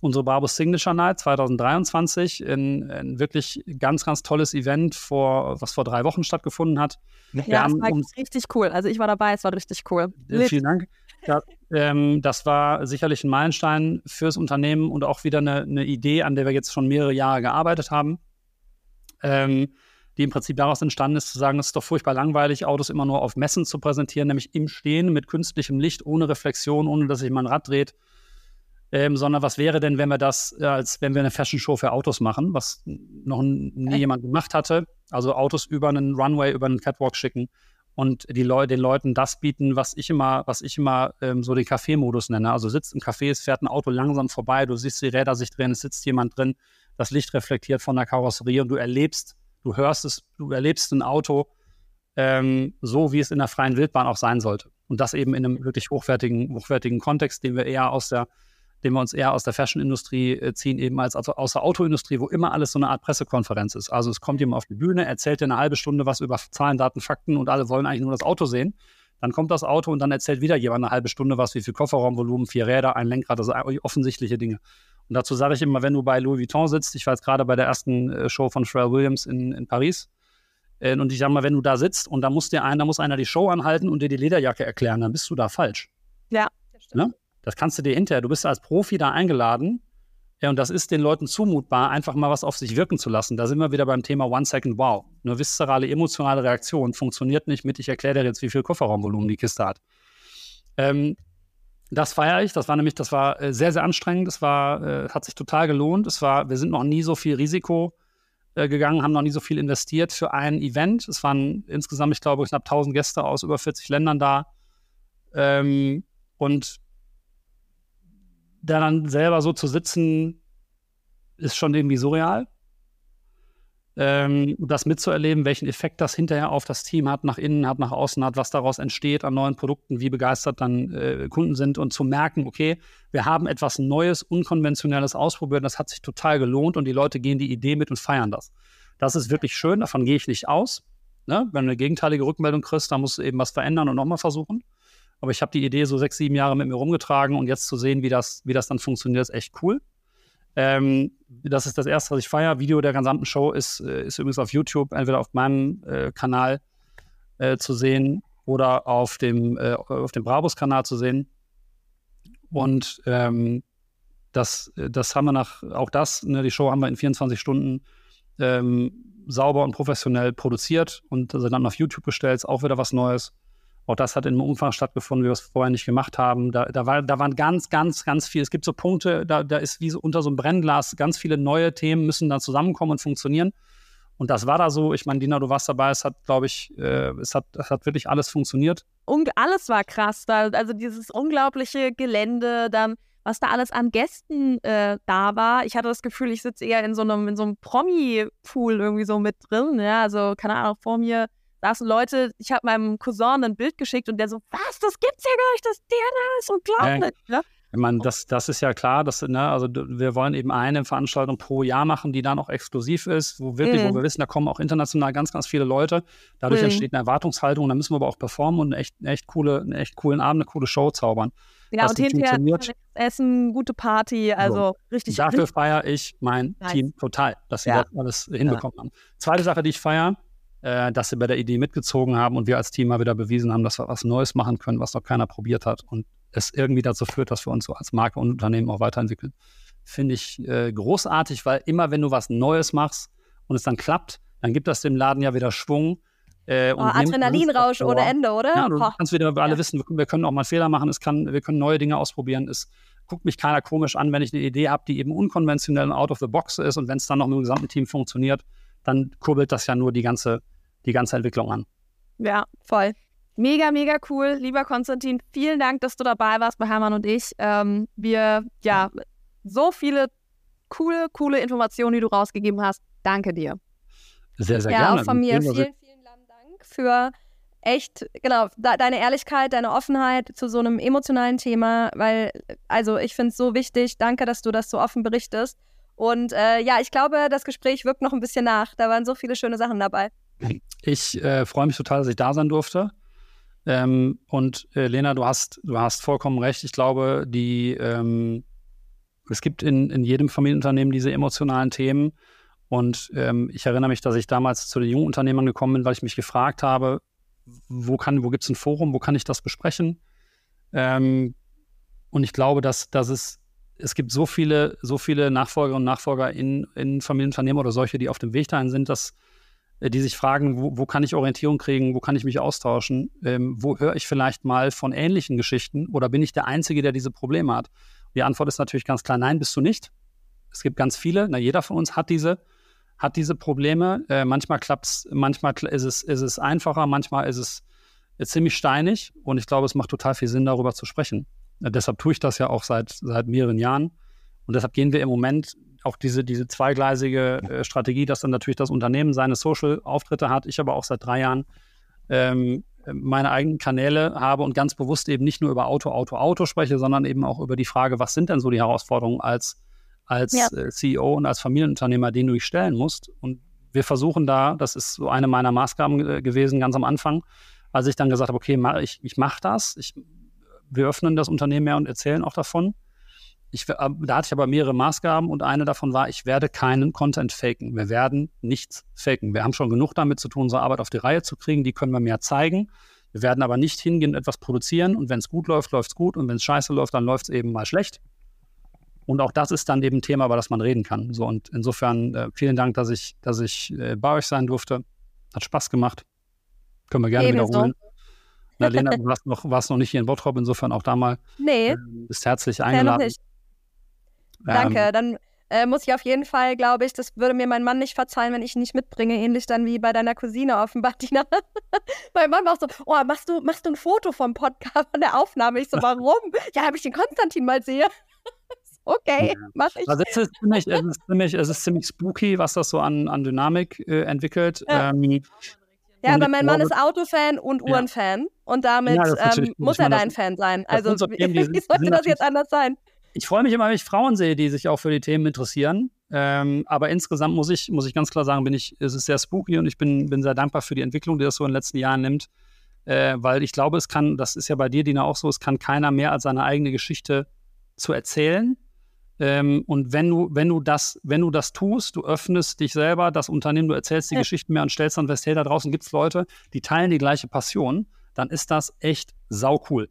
unsere Barbus Signature Night 2023, ein, ein wirklich ganz, ganz tolles Event, vor, was vor drei Wochen stattgefunden hat. Wir Ja, das haben war richtig cool. Also ich war dabei, es war richtig cool. Äh. Vielen Dank. Ja, ähm, das war sicherlich ein Meilenstein fürs Unternehmen und auch wieder eine, eine Idee, an der wir jetzt schon mehrere Jahre gearbeitet haben, ähm, die im Prinzip daraus entstanden ist, zu sagen, es ist doch furchtbar langweilig, Autos immer nur auf Messen zu präsentieren, nämlich im Stehen mit künstlichem Licht, ohne Reflexion, ohne dass sich mein Rad dreht. Ähm, sondern was wäre denn, wenn wir das, äh, als wenn wir eine Fashion Show für Autos machen, was noch nie jemand gemacht hatte, also Autos über einen Runway, über einen Catwalk schicken und die Leu den Leuten das bieten, was ich immer, was ich immer ähm, so den Café-Modus nenne. Also sitzt im Café, es fährt ein Auto langsam vorbei, du siehst die Räder sich drehen, es sitzt jemand drin, das Licht reflektiert von der Karosserie und du erlebst, du hörst es, du erlebst ein Auto ähm, so, wie es in der freien Wildbahn auch sein sollte. Und das eben in einem wirklich hochwertigen, hochwertigen Kontext, den wir eher aus der den wir uns eher aus der Fashion-Industrie äh, ziehen, eben als also aus der Autoindustrie, wo immer alles so eine Art Pressekonferenz ist. Also es kommt jemand auf die Bühne, erzählt dir eine halbe Stunde was über Zahlen, Daten, Fakten und alle wollen eigentlich nur das Auto sehen. Dann kommt das Auto und dann erzählt wieder jemand eine halbe Stunde was, wie viel Kofferraumvolumen, vier Räder, ein Lenkrad, das sind eigentlich offensichtliche Dinge. Und dazu sage ich immer, wenn du bei Louis Vuitton sitzt, ich war jetzt gerade bei der ersten äh, Show von Pharrell Williams in, in Paris, äh, und ich sage mal, wenn du da sitzt und da muss dir einer, muss einer die Show anhalten und dir die Lederjacke erklären, dann bist du da falsch. Ja. Ne? Das kannst du dir hinterher, du bist als Profi da eingeladen ja, und das ist den Leuten zumutbar, einfach mal was auf sich wirken zu lassen. Da sind wir wieder beim Thema One Second Wow. Eine viszerale, emotionale Reaktion funktioniert nicht mit, ich erkläre dir jetzt, wie viel Kofferraumvolumen die Kiste hat. Ähm, das feiere ich. Das war nämlich, das war äh, sehr, sehr anstrengend. Das war, äh, hat sich total gelohnt. Es war, wir sind noch nie so viel Risiko äh, gegangen, haben noch nie so viel investiert für ein Event. Es waren insgesamt, ich glaube, knapp 1000 Gäste aus über 40 Ländern da. Ähm, und dann selber so zu sitzen, ist schon irgendwie surreal. Ähm, das mitzuerleben, welchen Effekt das hinterher auf das Team hat, nach innen hat, nach außen hat, was daraus entsteht an neuen Produkten, wie begeistert dann äh, Kunden sind und zu merken, okay, wir haben etwas Neues, Unkonventionelles ausprobiert, das hat sich total gelohnt und die Leute gehen die Idee mit und feiern das. Das ist wirklich schön, davon gehe ich nicht aus. Ne? Wenn du eine gegenteilige Rückmeldung kriegst, dann musst du eben was verändern und nochmal versuchen. Aber ich habe die Idee so sechs, sieben Jahre mit mir rumgetragen und jetzt zu sehen, wie das, wie das dann funktioniert, ist echt cool. Ähm, das ist das erste, was ich feiere. Video der gesamten Show ist, äh, ist übrigens auf YouTube, entweder auf meinem äh, Kanal äh, zu sehen oder auf dem, äh, dem Brabus-Kanal zu sehen. Und ähm, das, das haben wir nach, auch das, ne, die Show haben wir in 24 Stunden ähm, sauber und professionell produziert und sind dann auf YouTube gestellt, ist auch wieder was Neues. Auch das hat in einem Umfang stattgefunden, wie wir es vorher nicht gemacht haben. Da, da, war, da waren ganz, ganz, ganz viele. Es gibt so Punkte, da, da ist wie so unter so einem Brennglas, ganz viele neue Themen müssen da zusammenkommen und funktionieren. Und das war da so. Ich meine, Dina, du warst dabei. Es hat, glaube ich, äh, es, hat, es hat wirklich alles funktioniert. Und alles war krass. Da, also dieses unglaubliche Gelände, dann was da alles an Gästen äh, da war. Ich hatte das Gefühl, ich sitze eher in so einem, in so einem Promi-Pool irgendwie so mit drin. Ja, also keine Ahnung, vor mir saßen Leute, ich habe meinem Cousin ein Bild geschickt und der so, was, das gibt's ja gar nicht, das DNA ist unglaublich. Ja. Ne? Ich meine, das, das ist ja klar, dass, ne, also wir wollen eben eine Veranstaltung pro Jahr machen, die dann auch exklusiv ist, wo wirklich, mhm. wo wir wissen, da kommen auch international ganz, ganz viele Leute. Dadurch mhm. entsteht eine Erwartungshaltung da müssen wir aber auch performen und echt, echt coole, einen echt coolen Abend, eine coole Show zaubern. Ja, und hinterher Essen, gute Party, also so. richtig. Dafür feiere ich mein nice. Team total, dass sie ja. das alles hinbekommen ja. haben. Zweite Sache, die ich feiere, äh, dass sie bei der Idee mitgezogen haben und wir als Team mal wieder bewiesen haben, dass wir was Neues machen können, was noch keiner probiert hat und es irgendwie dazu führt, dass wir uns so als Marke und Unternehmen auch weiterentwickeln. Finde ich äh, großartig, weil immer wenn du was Neues machst und es dann klappt, dann gibt das dem Laden ja wieder Schwung. Äh, oh, Adrenalinrausch ohne Ende, oder? Ja, du oh. kannst wieder alle ja. wissen, wir, wir, können auch mal Fehler machen, es kann, wir können neue Dinge ausprobieren. Es guckt mich keiner komisch an, wenn ich eine Idee habe, die eben unkonventionell und out of the box ist und wenn es dann noch mit dem gesamten Team funktioniert, dann kurbelt das ja nur die ganze, die ganze Entwicklung an. Ja, voll. Mega, mega cool. Lieber Konstantin, vielen Dank, dass du dabei warst bei Hermann und ich. Ähm, wir, ja, so viele coole, coole Informationen, die du rausgegeben hast. Danke dir. Sehr, sehr ja, gerne. Ja, auch von mir vielen, vielen lieben Dank für echt, genau, da, deine Ehrlichkeit, deine Offenheit zu so einem emotionalen Thema, weil, also ich finde es so wichtig. Danke, dass du das so offen berichtest. Und äh, ja, ich glaube, das Gespräch wirkt noch ein bisschen nach. Da waren so viele schöne Sachen dabei. Ich äh, freue mich total, dass ich da sein durfte. Ähm, und äh, Lena, du hast, du hast vollkommen recht. Ich glaube, die, ähm, es gibt in, in jedem Familienunternehmen diese emotionalen Themen. Und ähm, ich erinnere mich, dass ich damals zu den jungen Unternehmern gekommen bin, weil ich mich gefragt habe, wo, wo gibt es ein Forum, wo kann ich das besprechen? Ähm, und ich glaube, dass, dass es, es gibt so viele, so viele Nachfolgerinnen und Nachfolger in, in Familienunternehmen oder solche, die auf dem Weg dahin sind, dass die sich fragen, wo, wo, kann ich Orientierung kriegen, wo kann ich mich austauschen, ähm, wo höre ich vielleicht mal von ähnlichen Geschichten oder bin ich der Einzige, der diese Probleme hat? Die Antwort ist natürlich ganz klar, nein, bist du nicht. Es gibt ganz viele, na, jeder von uns hat diese, hat diese Probleme. Äh, manchmal klappt es, manchmal ist es, ist es einfacher, manchmal ist es äh, ziemlich steinig und ich glaube, es macht total viel Sinn, darüber zu sprechen. Äh, deshalb tue ich das ja auch seit, seit mehreren Jahren und deshalb gehen wir im Moment auch diese, diese zweigleisige äh, Strategie, dass dann natürlich das Unternehmen seine Social-Auftritte hat. Ich aber auch seit drei Jahren ähm, meine eigenen Kanäle habe und ganz bewusst eben nicht nur über Auto, Auto, Auto spreche, sondern eben auch über die Frage, was sind denn so die Herausforderungen als, als ja. äh, CEO und als Familienunternehmer, denen du dich stellen musst. Und wir versuchen da, das ist so eine meiner Maßgaben äh, gewesen ganz am Anfang, als ich dann gesagt habe, okay, ich, ich mache das, ich, wir öffnen das Unternehmen mehr und erzählen auch davon ich, äh, da hatte ich aber mehrere Maßgaben und eine davon war, ich werde keinen Content faken. Wir werden nichts faken. Wir haben schon genug damit zu tun, unsere Arbeit auf die Reihe zu kriegen. Die können wir mehr zeigen. Wir werden aber nicht hingehen und etwas produzieren. Und wenn es gut läuft, läuft es gut. Und wenn es scheiße läuft, dann läuft es eben mal schlecht. Und auch das ist dann eben ein Thema, über das man reden kann. So, und insofern äh, vielen Dank, dass ich, dass ich äh, bei euch sein durfte. Hat Spaß gemacht. Können wir gerne Ebenso. wiederholen. Na, Lena, du warst noch, warst noch nicht hier in Bottrop, insofern auch da mal. Nee. Äh, bist herzlich eingeladen. Ja. Danke, ähm, dann äh, muss ich auf jeden Fall, glaube ich, das würde mir mein Mann nicht verzeihen, wenn ich ihn nicht mitbringe. Ähnlich dann wie bei deiner Cousine offenbar, Dina. mein Mann war auch so, oh, machst du, machst du ein Foto vom Podcast, von der Aufnahme? Ich so, warum? ja, habe ich den Konstantin mal sehe. okay, mach ich. Also es ist ziemlich, es ist ziemlich, es ist ziemlich spooky, was das so an, an Dynamik äh, entwickelt. Ja. Ähm, ja, aber mein Mann ist Autofan und Uhrenfan ja. und damit ja, ähm, muss er dein Fan sein. Also wie, wie sollte das jetzt anders sein? Ich freue mich immer, wenn ich Frauen sehe, die sich auch für die Themen interessieren. Ähm, aber insgesamt muss ich, muss ich ganz klar sagen, bin ich, es ist sehr spooky und ich bin, bin sehr dankbar für die Entwicklung, die das so in den letzten Jahren nimmt. äh, weil ich glaube, es kann, das ist ja bei dir, Dina, auch so, es kann keiner mehr als seine eigene Geschichte zu erzählen. Ähm, und wenn du, wenn du das, wenn du das tust, du öffnest dich selber, das Unternehmen, du erzählst die ja. Geschichten mehr und stellst dann fest, hey, da draußen gibt es Leute, die teilen die gleiche Passion, dann ist das echt sau cool.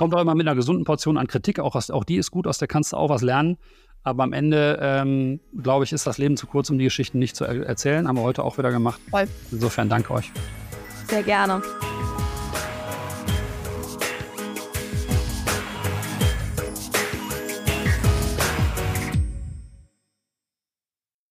Kommt auch immer mit einer gesunden Portion an Kritik, auch, aus, auch die ist gut, aus der kannst du auch was lernen. Aber am Ende, ähm, glaube ich, ist das Leben zu kurz, um die Geschichten nicht zu er erzählen. Haben wir heute auch wieder gemacht. Voll. Insofern danke euch. Sehr gerne.